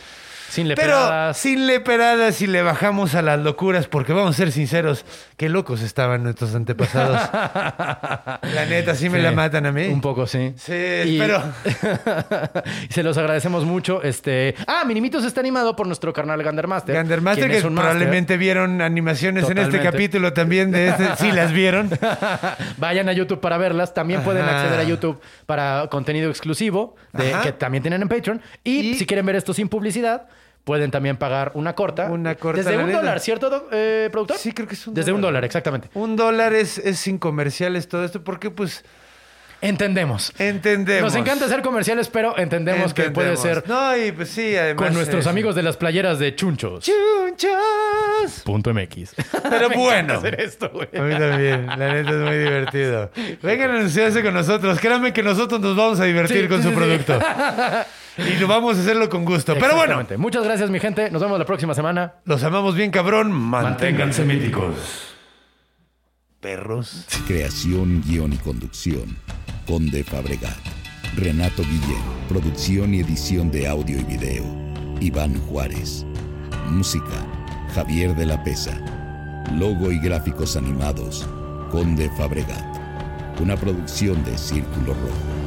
Sin Pero leperadas. sin leperadas y le bajamos a las locuras, porque vamos a ser sinceros, qué locos estaban nuestros antepasados. La neta, sí me Sí, la matan a mí. Un poco, sí. Sí, Y- pero se los agradecemos mucho. Este. Ah, Minimitos está animado por nuestro carnal Gandermaster. Gandermaster, que probablemente vieron animaciones en este capítulo también de este. Sí, las vieron. Vayan a YouTube para verlas. También pueden Ajá. acceder a YouTube para contenido exclusivo de- que también tienen en Patreon. Y, Y- si quieren ver esto sin publicidad, pueden también pagar una corta. Una corta, Desde un dólar, ¿cierto, eh, productor? Sí, creo que es un Desde un dólar. dólar, exactamente. Un dólar es, es sin comerciales todo esto, porque pues Entendemos. entendemos. Nos encanta hacer comerciales, pero entendemos, que puede ser No, y pues sí, además. con nuestros es- amigos de las playeras de Chunchos. ¡Chunchos! Punto MX. Pero bueno. hacer esto, güey. A mí también, la neta es muy divertido. Vengan a anunciarse con nosotros. Créanme que nosotros nos vamos a divertir Sí, con sí, su sí. producto. Y lo vamos a hacerlo con gusto. Pero bueno. Muchas gracias, mi gente. Nos vemos la próxima semana. los amamos bien, cabrón. Manténganse míticos. Perros. Creación, guion y conducción. Conde Fabregat. Renato Guillén. Producción y edición de audio y video. Iván Juárez. Música. Javier de la Pesa. Logo y gráficos animados. Conde Fabregat. Una producción de Círculo Rojo.